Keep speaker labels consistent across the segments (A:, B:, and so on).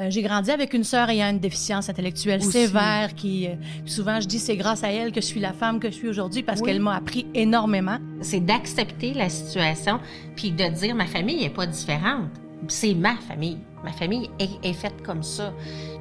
A: Euh, j'ai grandi avec une sœur ayant une déficience intellectuelle sévère qui, euh, souvent, je dis, c'est grâce à elle que je suis la femme que je suis aujourd'hui parce qu'elle m'a appris énormément.
B: C'est d'accepter la situation puis de dire ma famille est pas différente. C'est ma famille. Ma famille est, est faite comme ça.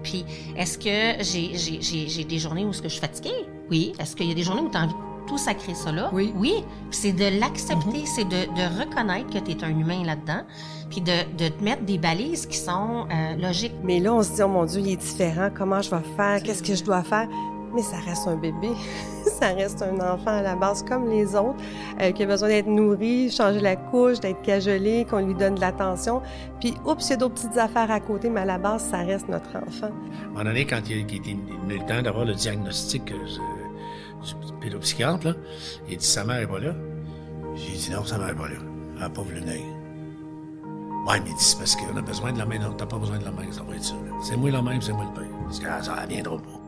B: Puis, est-ce que j'ai, j'ai, j'ai, j'ai des journées où est-ce que je suis fatiguée? Oui. Est-ce qu'il y a des journées où tu as envie de tout sacrer ça là?
C: Oui.
B: Oui. C'est de l'accepter, c'est de, de reconnaître que tu es un humain là-dedans, puis de, de te mettre des balises qui sont euh, logiques.
D: Mais là, on se dit, oh mon Dieu, il est différent. Comment je vais faire? Qu'est-ce que je dois faire? Mais ça reste un bébé. ça reste un enfant à la base comme les autres, euh, qui a besoin d'être nourri, changer la couche, d'être cajolé, qu'on lui donne de l'attention. Puis, oups, il y a d'autres petites affaires à côté, mais à la base, ça reste notre enfant.
E: À un moment donné, quand il, il, il, il a eu le temps d'avoir le diagnostic euh, pédopsychiatre, là, il dit sa mère est pas là. J'ai dit non, sa mère est pas là. Elle n'a pas voulu venir. Ouais, mais c'est parce qu'on a besoin de la main. Non, t'as pas besoin de la main, ça va être ça. C'est moi la main, c'est moi le père. Parce que ça ne viendra pas.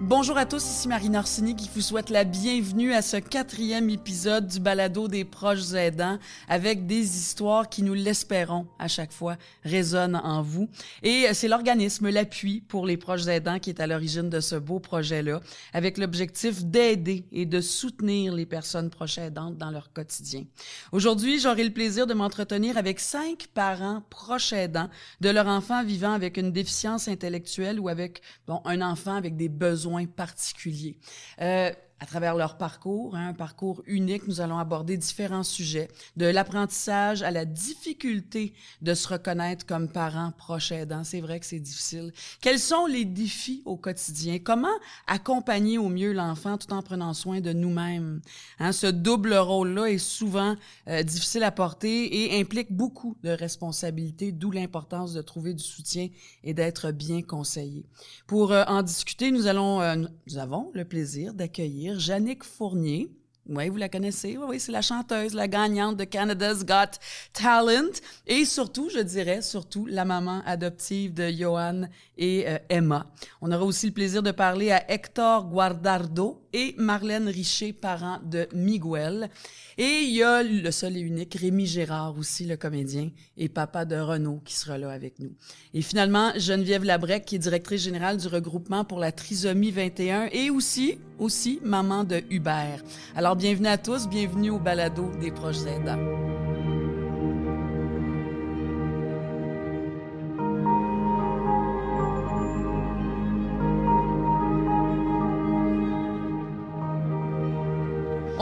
C: Bonjour à tous, ici Marine Orsini qui vous souhaite la bienvenue à ce quatrième épisode du balado des proches aidants avec des histoires qui, nous l'espérons à chaque fois, résonnent en vous. Et c'est l'organisme L'Appui pour les proches aidants qui est à l'origine de ce beau projet-là avec l'objectif d'aider et de soutenir les personnes proches aidantes dans leur quotidien. Aujourd'hui, j'aurai le plaisir de m'entretenir avec cinq parents proches aidants de leur enfant vivant avec une déficience intellectuelle ou avec bon, un enfant avec des besoins particuliers. Euh, à travers leur parcours, hein, un parcours unique, nous allons aborder différents sujets, de l'apprentissage à la difficulté de se reconnaître comme parent proche aidant. C'est vrai que c'est difficile. Quels sont les défis au quotidien? Comment accompagner au mieux l'enfant tout en prenant soin de nous-mêmes? Hein, ce double rôle-là est souvent euh, difficile à porter et implique beaucoup de responsabilités, d'où l'importance de trouver du soutien et d'être bien conseillé. Pour euh, en discuter, nous allons, euh, nous avons le plaisir d'accueillir Jannick Fournier. Oui, vous la connaissez. Oui, c'est la chanteuse, la gagnante de Canada's Got Talent. Et surtout, je dirais, surtout, la maman adoptive de Johan et euh, Emma. On aura aussi le plaisir de parler à Hector Guardardo et Marlène Richer, parent de Miguel. Et il y a le seul et unique Rémi Gérard aussi, le comédien, et papa de Renaud qui sera là avec nous. Et finalement, Geneviève Labrec, qui est directrice générale du regroupement pour la trisomie 21 et aussi, aussi maman de Hubert. Alors, bienvenue à tous, bienvenue au balado des proches aidants.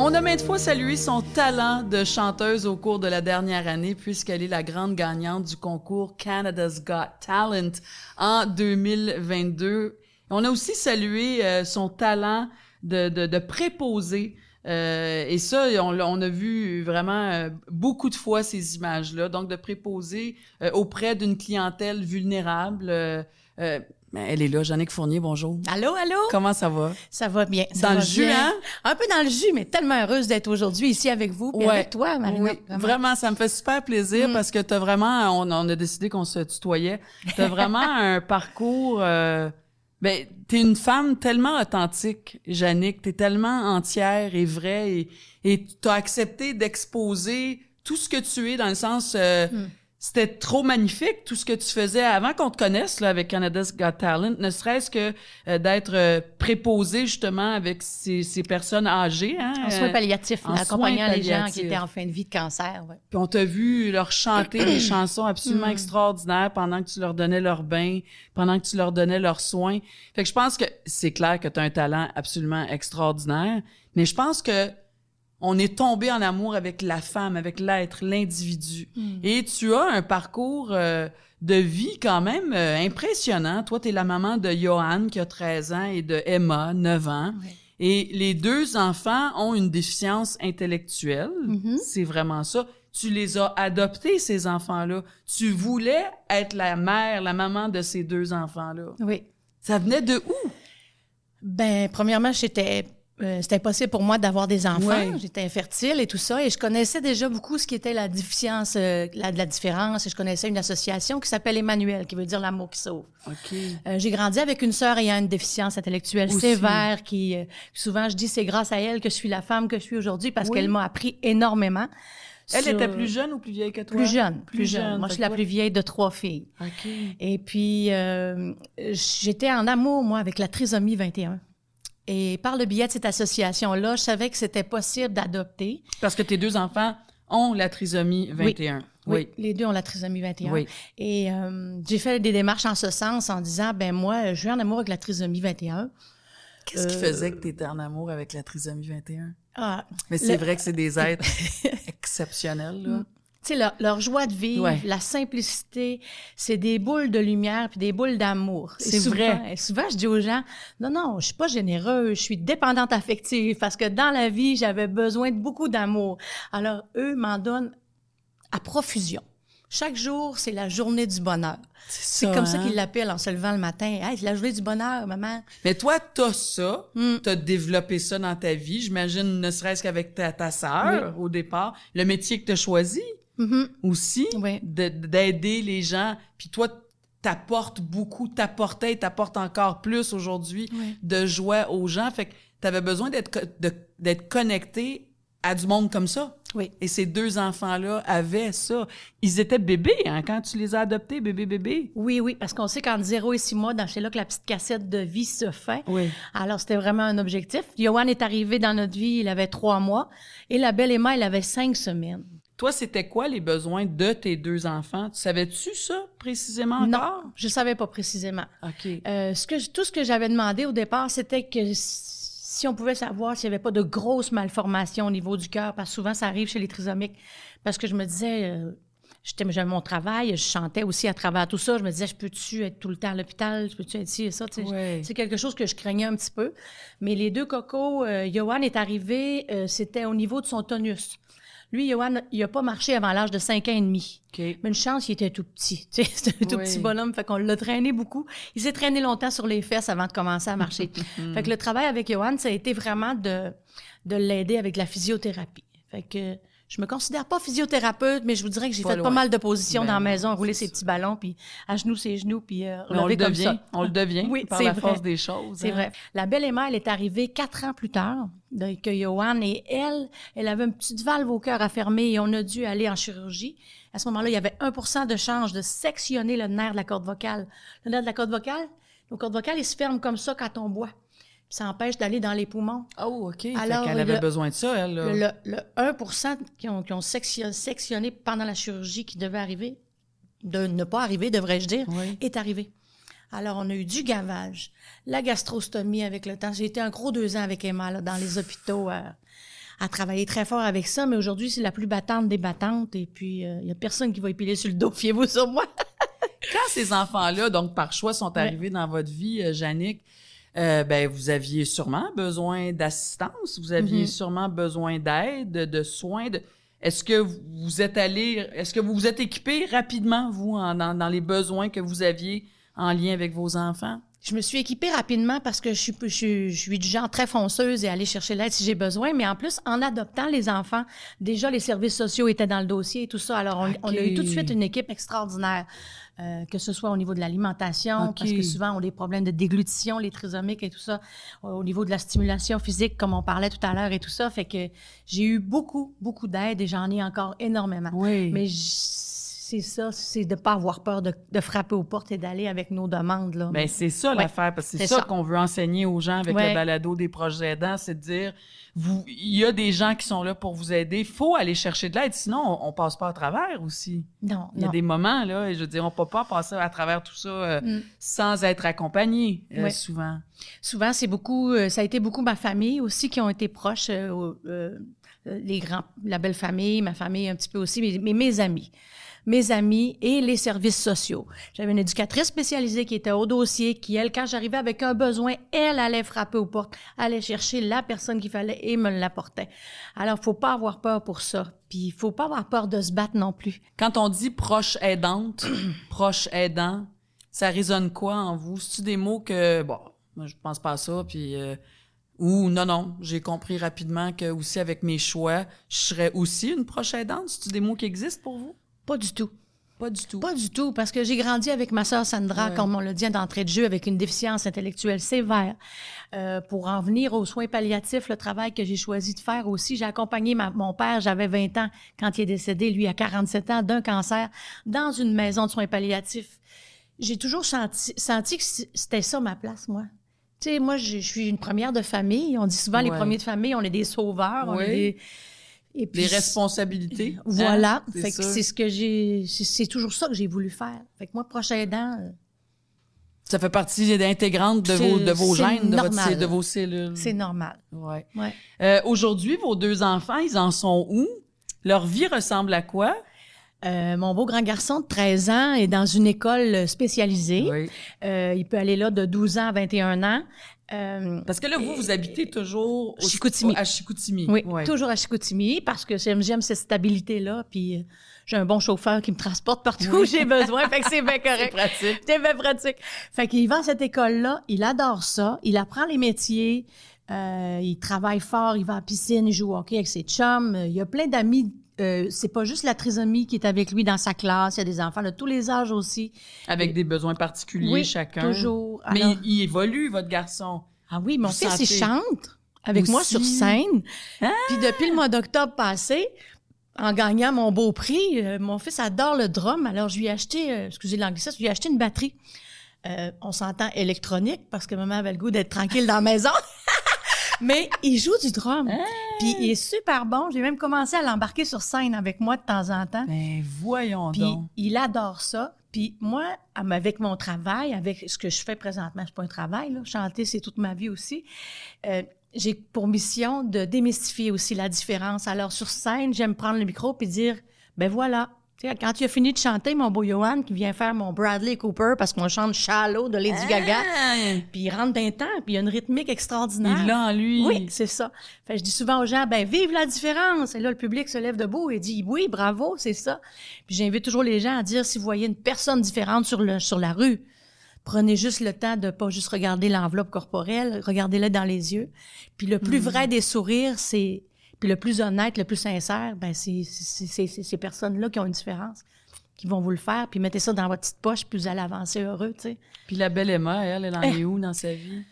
C: On a maintes fois salué son talent de chanteuse au cours de la dernière année puisqu'elle est la grande gagnante du concours Canada's Got Talent en 2022. On a aussi salué euh, son talent de, de, de préposer. Euh, et ça, on, on, a vu vraiment euh, beaucoup de fois ces images-là. Donc, de préposer euh, auprès d'une clientèle vulnérable. Euh, elle est là, Jannick Fournier, bonjour.
A: Allô, allô?
C: Comment ça va?
A: Ça va bien. Ça
C: dans
A: va
C: le jus,
A: bien.
C: hein?
A: Un peu dans le jus, mais tellement heureuse d'être aujourd'hui ici avec vous et
C: Ouais.
A: avec toi, Marina.
C: Oui, vraiment. ça me fait super plaisir
A: Mm.
C: parce que t'as vraiment, on, on a décidé qu'on se tutoyait. T'as vraiment un parcours. Euh, ben, t'es une femme tellement authentique, Jannick. T'es tellement entière et vraie et et t'as accepté d'exposer tout ce que tu es dans le sens. euh,
A: Mm.
C: C'était trop magnifique tout ce que tu faisais avant qu'on te connaisse là avec Canada's Got Talent, ne serait-ce que euh, d'être euh, préposé justement avec ces, ces personnes âgées. Hein,
A: En soins
C: euh,
A: palliatifs,
C: en
A: accompagnant
C: soins
A: les gens qui étaient en fin de vie de cancer. Ouais.
C: puis on t'a vu leur chanter des chansons absolument
A: Mm.
C: extraordinaires pendant que tu leur donnais leur bain, pendant que tu leur donnais leurs soins. Fait que je pense que c'est clair que tu as un talent absolument extraordinaire, mais je pense que on est tombé en amour avec la femme, avec l'être, l'individu.
A: Mm.
C: Et tu as un parcours euh, de vie quand même euh, impressionnant. Toi, tu es la maman de Johan qui a 13 ans et de Emma, 9 ans. Et les deux enfants ont une déficience intellectuelle.
A: Mhm.
C: C'est vraiment ça. Tu les as adoptés, ces enfants-là. Tu voulais être la mère, la maman de ces deux enfants-là.
A: Oui.
C: Ça venait de où?
A: Ben, premièrement, j'étais. Euh, c'était impossible pour moi d'avoir des enfants. J'étais infertile et tout ça. Et je connaissais déjà beaucoup ce qui était la déficience, euh, la, la différence. Et je connaissais une association qui s'appelle Emmanuel, qui veut dire l'amour qui sauve.
C: OK.
A: Euh, j'ai grandi avec une sœur ayant une déficience intellectuelle
C: Aussi.
A: sévère qui, euh, souvent, je dis, c'est grâce à elle que je suis la femme que je suis aujourd'hui parce
C: Oui.
A: qu'elle m'a appris énormément.
C: Elle
A: Sur-
C: était plus jeune ou plus vieille que toi?
A: Plus jeune, plus,
C: Plus
A: jeune.
C: jeune,
A: Moi, je suis la plus vieille de trois filles.
C: OK.
A: Et puis, euh, j'étais en amour, moi, avec la trisomie 21. Et par le biais de cette association-là, je savais que c'était possible d'adopter.
C: Parce que tes deux enfants ont la trisomie 21.
A: Oui. Les deux ont la trisomie 21.
C: Oui.
A: Et euh, j'ai fait des démarches en ce sens en disant, ben moi, je suis en amour avec la trisomie 21.
C: Qu'est-ce qui
A: Euh,
C: faisait que tu étais en amour avec la trisomie 21?
A: Ah,
C: Mais c'est
A: Le-
C: vrai que c'est des êtres exceptionnels, là.
A: Tu sais, leur, leur joie de vivre,
C: Ouais.
A: la simplicité, c'est des boules de lumière puis des boules d'amour.
C: C'est vrai.
A: et souvent, je dis aux gens, non, non, je suis pas généreuse, je suis dépendante affective parce que dans la vie, j'avais besoin de beaucoup d'amour. Alors, eux m'en donnent à profusion. Chaque jour, c'est la journée du bonheur. C'est comme ça
C: hein?
A: qu'ils l'appellent en se levant le matin. Hey, c'est la journée du bonheur, maman.
C: Mais toi, t'as ça,
A: Mm.
C: t'as développé ça dans ta vie, j'imagine, ne serait-ce qu'avec ta, ta sœur au départ. Le métier que t'as choisi
A: Mhm.
C: aussi, d'aider les gens. Puis toi, t'apportes beaucoup, t'apportais et t'apportes encore plus aujourd'hui de joie aux gens. Fait que t'avais besoin d'être connecté à du monde comme ça.
A: Oui.
C: Et ces deux enfants-là avaient ça. Ils étaient bébés, hein, quand tu les as adoptés, bébé, bébé.
A: Oui, oui, parce qu'on sait qu'entre 0 et 6 mois, dans- c'est là que la petite cassette de vie se fait.
C: Oui.
A: Alors, c'était vraiment un objectif. Johan est arrivé dans notre vie, il avait trois mois. Et la belle Emma, elle avait cinq semaines.
C: Toi, c'était quoi les besoins de tes deux enfants? Tu savais-tu ça précisément
A: Non, je savais pas précisément.
C: OK.
A: Euh, ce que, je- tout ce que j'avais demandé au départ, c'était que si on pouvait savoir s'il n'y avait pas de grosses malformations au niveau du cœur, parce que souvent, ça arrive chez les trisomiques. Parce que je me disais, euh, j'avais mon travail, je chantais aussi à travers tout ça. Je me disais, je peux-tu être tout le temps à l'hôpital? Je peux-tu être ci et ça? C'est quelque chose que je craignais un petit peu. Mais les deux cocos, euh, Johan est arrivé, c'était au niveau de son tonus. Lui, Johan, il n'a pas marché avant l'âge de 5 ans et demi.
C: OK.
A: Mais une chance, il était tout petit. Tu sais, C'était un tout
C: Oui.
A: petit bonhomme, fait qu'on l'a traîné beaucoup. Il s'est traîné longtemps sur les fesses avant de commencer à marcher. fait que le travail avec Johan, ça a été vraiment de, de l'aider avec la physiothérapie. Fait que je me considère pas physiothérapeute, mais je vous dirais que j'ai
C: Pas
A: fait
C: loin.
A: pas mal de positions
C: Ben
A: dans la maison, rouler ses petits ballons, puis à genoux ses genoux, puis euh,
C: on le
A: comme
C: devient.
A: ça.
C: On le devient
A: Oui,
C: par
A: c'est
C: la
A: vrai.
C: force des choses.
A: C'est
C: hein.
A: vrai. La belle Emma, elle est arrivée quatre ans plus tard que Johan et elle, elle avait une petite valve au cœur à fermer et on a dû aller en chirurgie. À ce moment-là, il y avait 1% de chance de sectionner le nerf de la corde vocale. Le nerf de la corde vocale, le corde vocale, il se ferme comme ça quand on boit. Ça empêche d'aller dans les poumons.
C: Oh, OK.
A: Alors,
C: qu'elle avait
A: le-
C: besoin de ça, elle. là.
A: Le, le 1 qui ont, qui ont section- sectionné pendant la chirurgie qui devait arriver, de ne pas arriver, devrais-je dire,
C: Oui.
A: est arrivé. Alors, on a eu du gavage, la gastrostomie avec le temps. J'ai été un gros deux ans avec Emma là, dans les hôpitaux euh, à travailler très fort avec ça, mais aujourd'hui, c'est la plus battante des battantes et puis il n'y a personne qui va épiler sur le dos, fiez-vous sur moi.
C: Quand ces enfants-là, donc par choix, sont arrivés dans votre vie, euh, Jannick, euh, ben, vous aviez sûrement besoin d'assistance, vous aviez
A: Mhm.
C: sûrement besoin d'aide, de, de soins. De... Est-ce que vous êtes allé, est-ce que vous vous êtes équipé rapidement, vous, en- dans, dans les besoins que vous aviez en lien avec vos enfants?
A: Je me suis équipée rapidement parce que je suis, je, je suis du genre très fonceuse et aller chercher l'aide si j'ai besoin. Mais en plus, en adoptant les enfants, déjà les services sociaux étaient dans le dossier et tout ça. Alors, on, on a eu tout de suite une équipe extraordinaire, euh, que ce soit au niveau de l'alimentation,
C: OK.
A: parce que souvent on a des problèmes de déglutition, les trisomiques et tout ça, au niveau de la stimulation physique, comme on parlait tout à l'heure et tout ça. Fait que j'ai eu beaucoup, beaucoup d'aide et j'en ai encore énormément.
C: Oui.
A: Mais c'est ça, c'est de pas avoir peur de, de frapper aux portes et d'aller avec nos demandes. Là.
C: Ben, c'est ça
A: Ouais,
C: l'affaire, parce que c'est ça,
A: ça.
C: qu'on veut enseigner aux gens avec
A: Ouais.
C: le balado des proches aidants, c'est de dire, vous, il y a des gens qui sont là pour vous aider, il faut aller chercher de l'aide, sinon on, on passe pas à travers aussi.
A: non,
C: Il y a
A: non.
C: des moments, là, et je veux dire, on peut pas passer à travers tout ça euh,
A: Mm.
C: sans être accompagné, euh,
A: Ouais.
C: souvent.
A: Souvent, c'est beaucoup, euh, ça a été beaucoup ma famille aussi qui ont été proches, les grands, la belle famille, ma famille un petit peu aussi, mais, mais mes amis. Mes amis et les services sociaux. J'avais une éducatrice spécialisée qui était au dossier, qui, elle, quand j'arrivais avec un besoin, elle allait frapper aux portes, allait chercher la personne qu'il fallait et me l'apportait. Alors, faut pas avoir peur pour ça. Puis, il faut pas avoir peur de se battre non plus.
C: Quand on dit proche aidante, proche aidant, ça résonne quoi en vous? C'est-tu des mots que, bon, je pense pas à ça, puis... euh, ou non, non, j'ai compris rapidement que aussi avec mes choix, je serais aussi une proche aidante? C'est-tu des mots qui existent pour vous?
A: Pas du tout.
C: Pas du tout.
A: Pas du tout, parce que j'ai grandi avec ma sœur Sandra,
C: Ouais.
A: comme on l'a dit d'entrée de jeu, avec une déficience intellectuelle sévère. Euh, pour en venir aux soins palliatifs, le travail que j'ai choisi de faire aussi, j'ai accompagné ma- mon père, j'avais 20 ans quand il est décédé, lui à 47 ans, d'un cancer, dans une maison de soins palliatifs. J'ai toujours senti, senti que c'était ça ma place, moi. Tu sais, moi, je je suis une première de famille. On dit souvent, les premiers de famille, on est des sauveurs. On
C: Oui.
A: est des... Et puis,
C: Les responsabilités.
A: voilà.
C: hein, c'est
A: Fait que
C: ça.
A: c'est ce que j'ai. C'est toujours ça que j'ai voulu faire. Fait que moi, prochain aidant, euh,
C: Ça fait partie intégrante de vos, de vos gènes, de, votre,
A: normal.
C: de vos cellules.
A: c'est normal.
C: Ouais.
A: Ouais.
C: Euh, Aujourd'hui, vos deux enfants, ils en sont où? Leur vie ressemble à quoi?
A: Euh, mon beau grand garçon de 13 ans est dans une école spécialisée.
C: Oui.
A: Euh, il peut aller là de 12 ans à 21 ans. Euh,
C: Parce que là, vous, vous habitez toujours au-
A: Chicoutimi.
C: à Chicoutimi.
A: oui,
C: Ouais.
A: toujours à Chicoutimi parce que j'aime, j'aime cette stabilité-là. Puis euh, j'ai un bon chauffeur qui me transporte partout où j'ai besoin. Fait que c'est bien
C: C'est
A: correct.
C: pratique.
A: C'est bien pratique. Fait qu'il va à cette école-là, il adore ça, il apprend les métiers, euh, il travaille fort, il va à la piscine, il joue au hockey avec ses chums, il y a plein d'amis. Euh, c'est pas juste la trisomie qui est avec lui dans sa classe, il y a des enfants de tous les âges aussi.
C: Avec des besoins particuliers,
A: oui,
C: chacun.
A: toujours.
C: Mais il, il évolue, votre garçon.
A: ah oui, mon
C: vous
A: fils, il chante avec moi sur scène.
C: Ah!
A: Puis depuis le mois d'octobre passé, en gagnant mon beau prix, euh, mon fils adore le drum. Alors, je lui ai acheté, euh, excusez l'anglicisme, je lui ai acheté une batterie. On s'entend électronique parce que maman avait le goût d'être tranquille dans la maison. Mais il joue du drum.
C: Ah!
A: Puis il est super bon. J'ai même commencé à l'embarquer sur scène avec moi de temps en temps.
C: Ben, voyons
A: Puis
C: donc.
A: il adore ça. Puis moi, avec mon travail, avec ce que je fais présentement, c'est pas un travail, là. chanter, c'est toute ma vie aussi. Euh, j'ai pour mission de démystifier aussi la différence. Alors sur scène, j'aime prendre le micro puis dire, ben voilà. Tu sais, quand tu as fini de chanter, mon beau Johan, qui vient faire mon Bradley Cooper parce qu'on chante Shallow de Lady Gaga,
C: Ah!
A: puis il rentre d'un temps, puis il y a une rythmique extraordinaire.
C: Il l'a en lui.
A: Oui, c'est ça. Fait je dis souvent aux gens, ben vive la différence. Et là, le public se lève debout et dit, oui, bravo, c'est ça. Puis j'invite toujours les gens à dire, si vous voyez une personne différente sur, le, sur la rue, prenez juste le temps de pas juste regarder l'enveloppe corporelle, regardez-le dans les yeux. Puis le plus vrai des sourires, c'est... Puis le plus honnête, le plus sincère, ben c'est ces personnes-là qui ont une différence, qui vont vous le faire, puis mettez ça dans votre petite poche, puis vous allez avancer heureux, tu sais.
C: Puis la belle Emma, elle, elle en est où dans sa vie?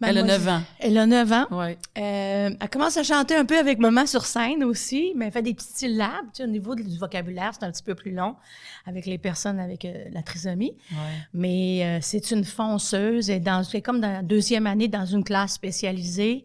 A: Ben,
C: elle a
A: moi,
C: 9
A: je-
C: ans.
A: Elle a 9 ans.
C: Ouais.
A: Euh, elle commence à chanter un peu avec maman sur scène aussi, mais elle fait des petites syllabes. Tu sais, au niveau du vocabulaire, c'est un petit peu plus long avec les personnes avec euh, la trisomie.
C: Ouais.
A: Mais euh, c'est une fonceuse. Elle est, dans, elle est comme dans la deuxième année dans une classe spécialisée.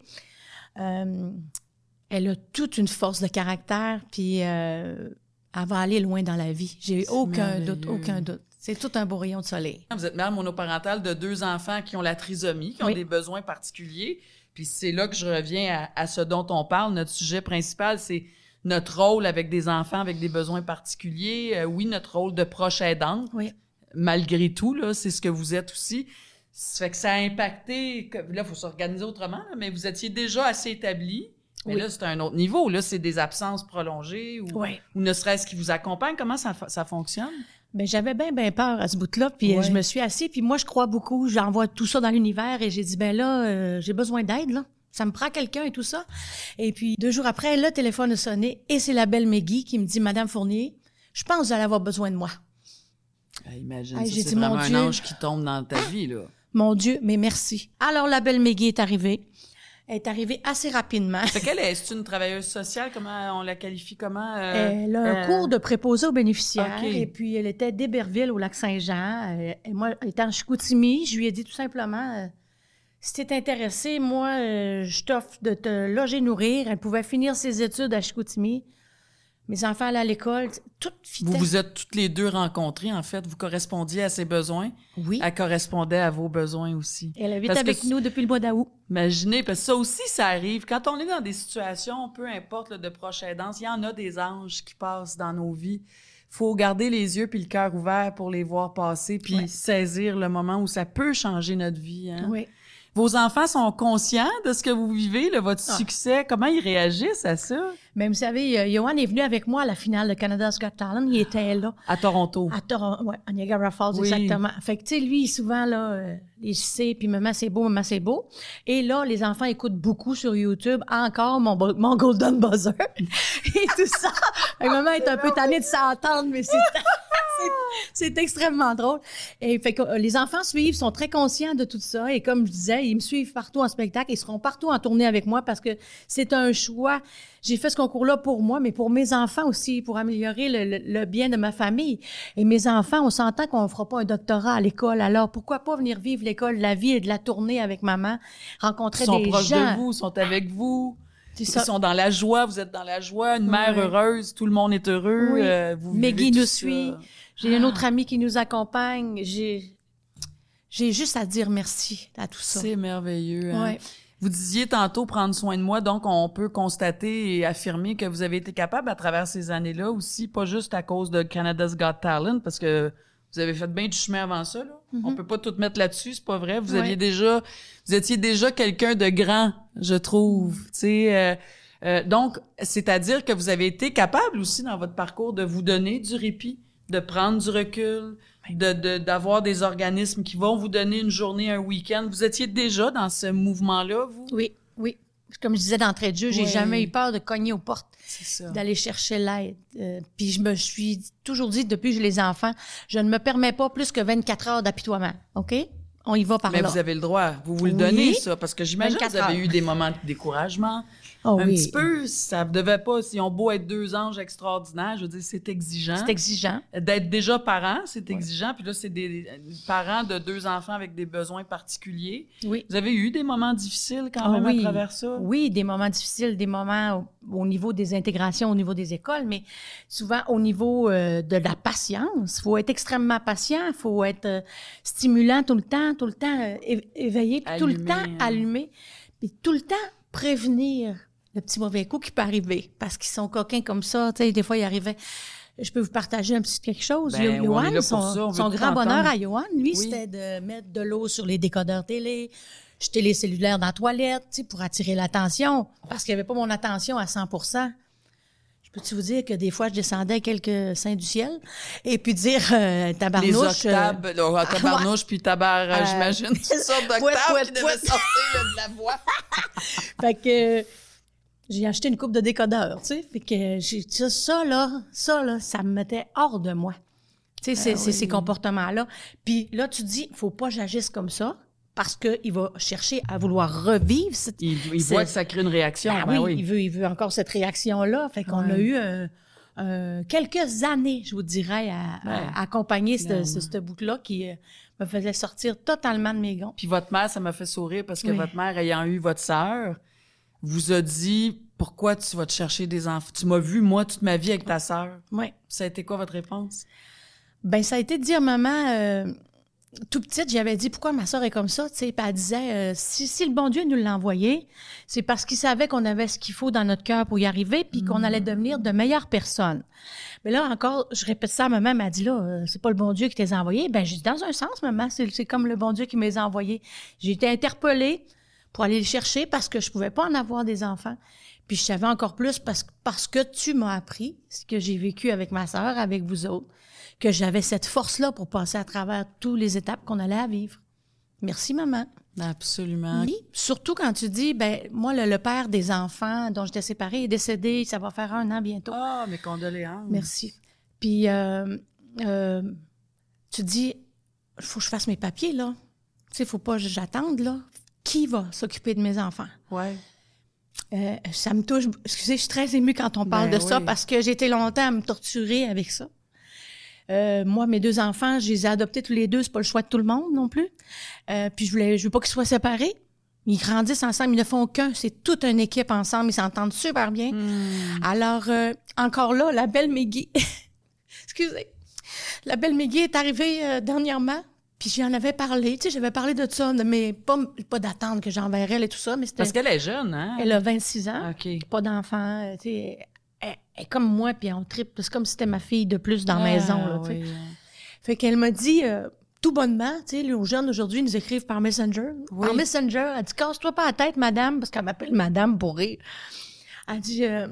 A: Elle a toute une force de caractère, puis euh, elle va aller loin dans la vie. J'ai aucun doute, aucun doute. C'est tout un beau rayon de soleil.
C: Vous êtes mère monoparentale de deux enfants qui ont la trisomie, qui ont
A: Oui.
C: des besoins particuliers. Puis c'est là que je reviens à, à ce dont on parle. Notre sujet principal, c'est notre rôle avec des enfants avec des besoins particuliers. Euh, oui, notre rôle de proche aidante.
A: Oui.
C: Malgré tout, là, c'est ce que vous êtes aussi. Ça fait que ça a impacté. que- Là, il faut s'organiser autrement, là, mais vous étiez déjà assez établi. Mais
A: Oui.
C: là, c'est un autre niveau. Là, c'est des absences prolongées ou,
A: Oui.
C: ou ne serait-ce qui vous accompagne. Comment ça, fonctionne?
A: Ben, j'avais bien, bien peur à ce bout-là. Puis euh,
C: Ouais.
A: je me suis assise. Puis moi, je crois beaucoup. J'envoie tout ça dans l'univers. Et j'ai dit, ben là, euh, j'ai besoin d'aide, là. Ça me prend quelqu'un et tout ça. Et puis, deux jours après, le téléphone a sonné. Et c'est la belle Maggie qui me dit, Madame Fournier, je pense que vous allez avoir besoin de moi.
C: Ah, imagine,
A: Ah, j'ai
C: c'est
A: dit, mon
C: vraiment
A: Dieu.
C: un ange qui tombe dans ta vie, là.
A: Mon Dieu, mais merci. Alors, la belle Maggie est arrivée. Elle est arrivée assez rapidement.
C: Fait qu'elle est, c'est une travailleuse sociale, comment on la qualifie comment? euh,
A: Elle a un
C: euh,
A: cours de préposé aux bénéficiaires. Et puis, elle était d'Héberville, au lac Saint-Jean. Euh, et moi, étant en Chicoutimi, je lui ai dit tout simplement, si tu es intéressé, moi, je t'offre de te loger, nourrir. Elle pouvait finir ses études à Chicoutimi. Mes enfants allaient à l'école. Tout fitait.
C: Vous vous êtes toutes les deux rencontrées, en fait. Vous correspondiez à ses besoins.
A: Oui.
C: Elle correspondait à vos besoins aussi.
A: Elle habite
C: Parce
A: avec nous depuis le mois d'août.
C: Imaginez, parce que ça aussi, ça arrive. Quand on est dans des situations, peu importe, là, de proche aidance, il y en a des anges qui passent dans nos vies. faut garder les yeux puis le cœur ouvert pour les voir passer puis
A: Ouais.
C: saisir le moment où ça peut changer notre vie. hein.
A: Oui.
C: Vos enfants sont conscients de ce que vous vivez, là, votre
A: Ah.
C: succès. Comment ils réagissent à ça?
A: Mais vous savez, euh, Johan est venu avec moi à la finale de Canada's Got Talent. Il était là.
C: À Toronto.
A: À Toronto, ouais, à Niagara Falls,
C: Oui.
A: exactement. Fait que, tu sais, lui, souvent, là, euh, il sait, puis maman, c'est beau, maman, c'est beau. Et là, les enfants écoutent beaucoup sur YouTube, encore mon, mon Golden Buzzer et tout ça. Fait que maman est un peu tannée de s'entendre, mais c'est C'est- C'est extrêmement drôle. Et fait que euh, les enfants suivent, sont très conscients de tout ça. Et comme je disais, ils me suivent partout en spectacle. Ils seront partout en tournée avec moi parce que c'est un choix. J'ai fait ce concours-là pour moi, mais pour mes enfants aussi, pour améliorer le, le- le bien de ma famille. Et mes enfants, on s'entend qu'on ne fera pas un doctorat à l'école. Alors, pourquoi pas venir vivre l'école, de la vie et de la tournée avec maman, rencontrer
C: Ils sont
A: des
C: proches
A: gens.
C: de vous, sont avec vous. Ils sont dans la joie, vous êtes dans la joie, une mère heureuse, tout le monde est heureux.
A: Oui.
C: euh, vous
A: nous
C: ça.
A: suit. J'ai une autre amie qui nous accompagne. J'ai, j'ai juste à dire merci à tout ça.
C: C'est merveilleux. hein.
A: Ouais.
C: Vous disiez tantôt prendre soin de moi, donc on peut constater et affirmer que vous avez été capable à travers ces années-là aussi, pas juste à cause de Canada's Got Talent, parce que vous avez fait bien du chemin avant ça. Là. On peut pas tout mettre là-dessus, c'est pas vrai. Vous
A: Ouais.
C: aviez déjà, vous étiez déjà quelqu'un de grand, je trouve. Tu sais, euh, euh, donc, c'est-à-dire que vous avez été capable aussi dans votre parcours de vous donner du répit, de prendre du recul, de de- d'avoir des organismes qui vont vous donner une journée, un week-end. Vous étiez déjà dans ce mouvement-là, vous?
A: Oui, oui. Comme je disais d'entrée de jeu, j'ai
C: Ouais.
A: jamais eu peur de cogner aux portes, d'aller chercher l'aide. Euh, puis je me suis toujours dit, depuis que j'ai les enfants, je ne me permets pas plus que 24 heures d'apitoiement. OK? On y va par
C: Mais
A: là.
C: vous avez le droit. Vous vous le
A: Oui.
C: donnez, ça, parce que j'imagine que
A: 24
C: vous avez eu des moments de découragement.
A: Oh
C: un
A: oui.
C: petit peu, ça devait pas, si on beau être deux anges extraordinaires, je veux dire, c'est exigeant.
A: C'est exigeant.
C: D'être déjà parent, c'est exigeant. Puis là, c'est des parents de deux enfants avec des besoins particuliers.
A: Oui.
C: Vous avez eu des moments difficiles quand
A: Ah
C: même
A: oui.
C: à travers ça?
A: Oui, des moments difficiles, des moments au, au niveau des intégrations, au niveau des écoles, mais souvent au niveau euh, de la patience. Il faut être extrêmement patient, il faut être euh, stimulant tout le temps, tout le temps euh, éveillé, puis tout le temps
C: hein.
A: allumé, puis tout le temps prévenir le petit mauvais coup qui peut arriver, parce qu'ils sont coquins comme ça. Tu sais, des fois, il arrivait... Je peux vous partager un petit quelque chose.
C: Ben,
A: son,
C: ça,
A: grand bonheur à Johan, lui,
C: Oui.
A: c'était de mettre de l'eau sur les décodeurs télé, jeter les cellulaires dans la toilette, tu sais, pour attirer l'attention, parce qu'il n'y avait pas mon attention à 100% Je peux-tu vous dire que des fois, je descendais quelques saints du ciel et puis dire euh,
C: Les
A: tabarnouche. euh,
C: octaves, là, tabarnouche puis tabar,
A: Euh,
C: j'imagine, toutes sortes
A: pouet,
C: d'octaves
A: pouet,
C: qui
A: pouet.
C: sortir de la voix.
A: fait que euh, j'ai acheté une coupe de décodeurs, tu sais. Fait que j'ai ça, ça, là, ça, là, ça me mettait hors de moi. Tu sais, c'est ces comportements-là. Puis là, tu dis, faut pas que j'agisse comme ça parce qu'il va chercher à vouloir revivre cette,
C: Il, il voit que ça crée une réaction.
A: Ben
C: ben
A: oui,
C: oui.
A: Il, veut, il veut encore cette réaction-là. Fait qu'on
C: Ouais.
A: a eu quelques années, je vous dirais, à, accompagner ce, ce, ce bout-là qui euh, me faisait sortir totalement de mes gonds.
C: Puis votre mère, ça m'a fait sourire parce que
A: Oui.
C: votre mère, ayant eu votre sœur, vous a dit pourquoi tu vas te chercher des enfants. Tu m'as vu, moi, toute ma vie avec ta sœur.
A: Ouais.
C: Ça a été quoi votre réponse?
A: Ben, ça a été de dire, maman, euh, tout petite, j'avais dit pourquoi ma soeur est comme ça, tu sais? Puis elle disait, euh, si, si le bon Dieu nous l'a envoyé, c'est parce qu'il savait qu'on avait ce qu'il faut dans notre cœur pour y arriver, puis qu'on allait devenir de meilleures personnes. Mais là encore, je répète ça à maman, elle m'a dit là, euh, c'est pas le bon Dieu qui t'a envoyé. Ben, j'ai dit dans un sens, maman, c'est c'est comme le bon Dieu qui m'a envoyé. J'ai été interpellée pour aller le chercher parce que je pouvais pas en avoir des enfants. Puis je savais encore plus parce, parce que tu m'as appris ce que j'ai vécu avec ma sœur, avec vous autres, que j'avais cette force-là pour passer à travers toutes les étapes qu'on allait à vivre. Merci, maman.
C: Absolument.
A: Oui. Surtout quand tu dis, ben moi, le, le père des enfants dont j'étais séparée est décédé, ça va faire un an bientôt.
C: Ah, mes condoléances.
A: Merci. Puis, euh, euh, tu dis, il faut que je fasse mes papiers, là. Tu sais, il faut pas que j'attende, là. Qui va s'occuper de mes enfants?
C: Ouais.
A: Euh, ça me touche. Excusez, je suis très émue quand on parle
C: Ben
A: de ça parce que j'ai été longtemps à me torturer avec ça. Euh, moi, mes deux enfants, je les ai adoptés tous les deux. C'est pas le choix de tout le monde non plus. Euh, puis je voulais, je veux pas qu'ils soient séparés. Ils grandissent ensemble, ils ne font qu'un. C'est toute une équipe ensemble. Ils s'entendent super bien.
C: Hmm.
A: Alors, encore là, la belle Meggy. Excusez. La belle Meggy est arrivée dernièrement. Puis j'en avais parlé. Tu sais, j'avais parlé de ça, mais pas, pas d'attendre que j'enverrais elle et tout ça. Mais c'était.
C: Parce qu'elle est jeune, hein?
A: Elle a 26 ans
C: OK.
A: pas d'enfant, euh, tu sais, elle, elle est comme moi, puis on tripe. C'est comme si c'était ma fille de plus dans la
C: Ah,
A: maison, là, tu sais.
C: oui.
A: Fait qu'elle m'a dit, euh, tout bonnement, tu sais, les jeunes aujourd'hui nous écrivent par Messenger.
C: Oui.
A: Par Messenger, elle dit, casse-toi pas la tête, madame, parce qu'elle m'appelle madame pour rire. Elle dit, euh,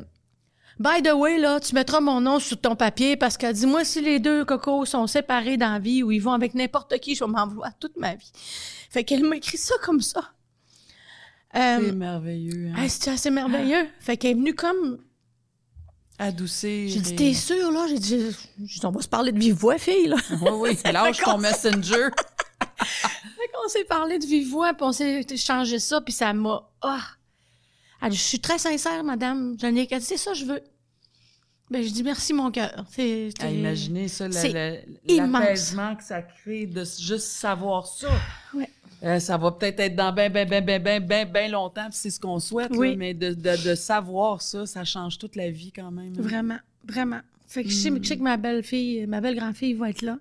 A: by the way, là, tu mettras mon nom sur ton papier, parce qu'elle dit, moi, si les deux cocos sont séparés dans la vie ou ils vont avec n'importe qui, je vais m'en vouloir toute ma vie. Fait qu'elle m'a écrit ça comme ça. Euh,
C: C'est merveilleux. hein?
A: ah, c'est assez merveilleux. Fait qu'elle est venue comme
C: Adoucir.
A: J'ai dit, t'es sûre, là? J'ai dit, j'ai dit, on va se parler de vive voix, fille, là.
C: Oui, oui, lâche ton messenger.
A: Fait qu'on s'est parlé de vive voix, puis on s'est échangé ça, puis ça m'a... Ah! Elle dit, je suis très sincère, madame. Jannick, elle dit, c'est ça, je veux. Ben, je dis, merci, mon cœur. C'est...
C: À imaginer ça, l'apaisement que ça crée de juste savoir ça.
A: Ouais.
C: Euh, ça va peut-être être dans ben, ben, ben, ben, ben, ben, ben longtemps, puis c'est ce qu'on souhaite, là,
A: Oui.
C: mais de, de, de savoir ça, ça change toute la vie quand même. hein.
A: Vraiment, vraiment. Fait que je, sais, je sais que ma belle-fille, ma belle-grand-fille va être là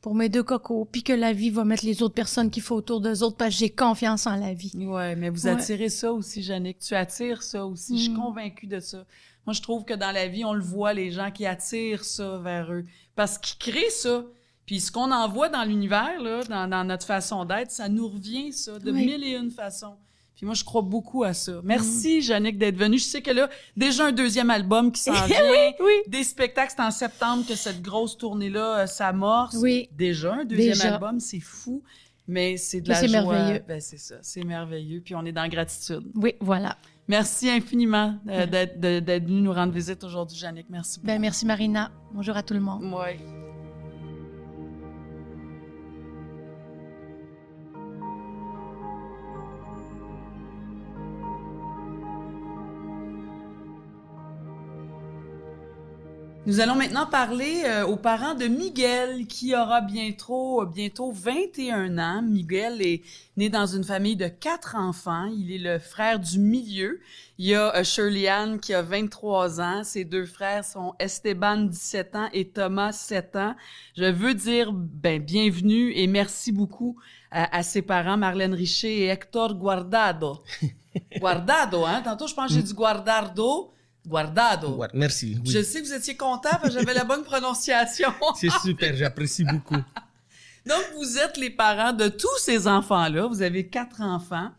A: pour mes deux cocos, puis que la vie va mettre les autres personnes qu'il faut autour d'eux autres, parce que j'ai confiance en la vie.
C: Ouais, mais vous
A: Ouais.
C: attirez ça aussi, Jannick. Tu attires ça aussi. Je suis
A: Mm.
C: convaincue de ça. Moi, je trouve que dans la vie, on le voit, les gens qui attirent ça vers eux. Parce qu'ils créent ça. Puis ce qu'on envoie dans l'univers, là, dans, dans notre façon d'être, ça nous revient, ça, de
A: Oui.
C: mille et une façons. Puis moi, je crois beaucoup à ça. Merci, Jannick, d'être venue. Je sais que là, déjà un deuxième album qui s'en vient.
A: Oui.
C: Des spectacles, c'est en septembre que cette grosse tournée-là euh, s'amorce.
A: Oui.
C: Déjà un deuxième
A: Déjà.
C: album, c'est fou. Mais c'est de la joie.
A: merveilleux.
C: Ben, c'est ça, c'est merveilleux. Puis on est dans gratitude.
A: Oui, voilà.
C: Merci infiniment euh, d'être de- d'être venu nous rendre visite aujourd'hui, Jannick. Merci beaucoup.
A: Ben, merci, Marina. Bonjour à tout le monde.
C: Ouais. Nous allons maintenant parler euh, aux parents de Miguel, qui aura bientôt, bientôt 21 ans. Miguel est né dans une famille de quatre enfants. Il est le frère du milieu. Il y a euh, Shirley Ann qui a 23 ans. Ses deux frères sont Esteban, 17 ans, et Thomas, 7 ans. Je veux dire ben, bienvenue et merci beaucoup à, à ses parents, Marlène Richer et Hector Guardado. Guardado, hein? Tantôt, je pense que j'ai dit Guardardo. Guardado.
F: Merci. oui.
C: Je sais que vous étiez content parce que j'avais la bonne prononciation.
F: C'est super, j'apprécie beaucoup.
C: Donc, vous êtes les parents de tous ces enfants-là. Vous avez quatre enfants.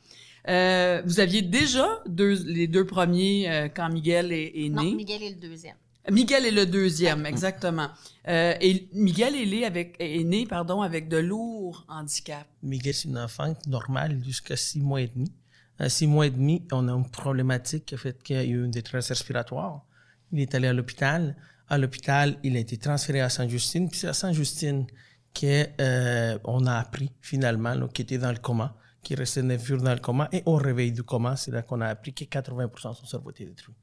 C: Euh, vous aviez déjà deux, les deux premiers euh, quand Miguel est, est
B: Non,
C: né.
B: Miguel est le deuxième.
C: Miguel est le deuxième, exactement. Euh, et Miguel est, né avec, est né pardon, avec de lourds handicaps.
F: Miguel, c'est une enfant normale jusqu'à six mois et demi. À six mois et demi, on a une problématique qui a fait qu'il y a eu une détresse respiratoire. Il est allé à l'hôpital. À l'hôpital, il a été transféré à Saint-Justine. Puis c'est à Saint-Justine qu'on a appris finalement qu'il était dans le coma, qu'il restait neuf jours dans le coma. Et au réveil du coma, c'est là qu'on a appris que 80 de son cerveau était détruit.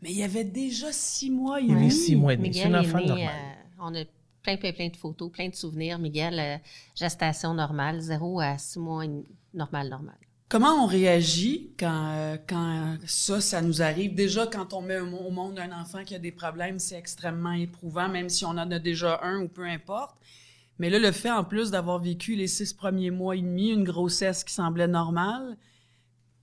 C: Mais il y avait déjà six mois et
F: Il avait
C: demi.
F: six mois et demi. C'est
B: Miguel
F: un
B: est
F: enfant
B: né,
F: normal.
B: euh, on a plein, plein, plein de photos, plein de souvenirs. Miguel, euh, gestation normale, zéro à six mois, normal, normal.
C: Comment on réagit quand, euh, quand ça, ça nous arrive? Déjà, quand on met au monde un enfant qui a des problèmes, c'est extrêmement éprouvant, même si on en a déjà un ou peu importe. Mais là, le fait, en plus d'avoir vécu les six premiers mois et demi, une grossesse qui semblait normale,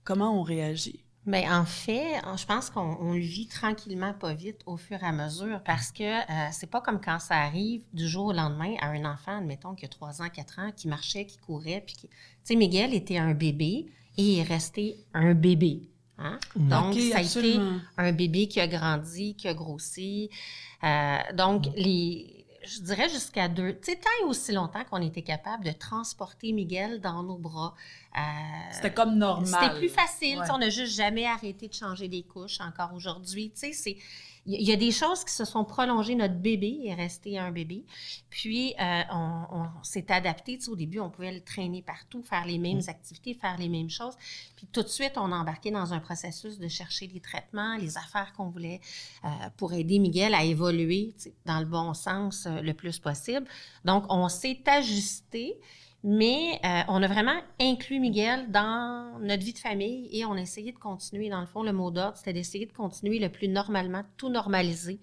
C: comment on réagit?
B: Mais en fait, je pense qu'on on le vit tranquillement, pas vite, au fur et à mesure, parce que euh, c'est pas comme quand ça arrive du jour au lendemain à un enfant, admettons, qui a 3 ans, 4 ans, qui marchait, qui courait. Tu sais, Miguel était un bébé et il est resté un bébé. Hein? Donc,
C: Ok,
B: ça a été un bébé qui a grandi, qui a grossi. Euh, donc, les, je dirais jusqu'à deux, tu sais, tant et aussi longtemps qu'on était capable de transporter Miguel dans nos bras. euh,
C: C'était comme normal.
B: c'était plus facile.
C: Ouais.
B: On n'a juste jamais arrêté de changer des couches encore aujourd'hui. Tu sais, c'est- Il y, a des choses qui se sont prolongées. Notre bébé est resté un bébé. Puis, euh, on, on s'est adapté. Tu sais, au début, on pouvait le traîner partout, faire les mêmes activités, faire les mêmes choses. Puis, tout de suite, on a embarqué dans un processus de chercher les traitements, les affaires qu'on voulait euh, pour aider Miguel à évoluer tu sais, dans le bon sens euh, le plus possible. Donc, on s'est ajusté. Mais euh, on a vraiment inclus Miguel dans notre vie de famille et on a essayé de continuer. Dans le fond, le mot d'ordre, c'était d'essayer de continuer le plus normalement, tout normaliser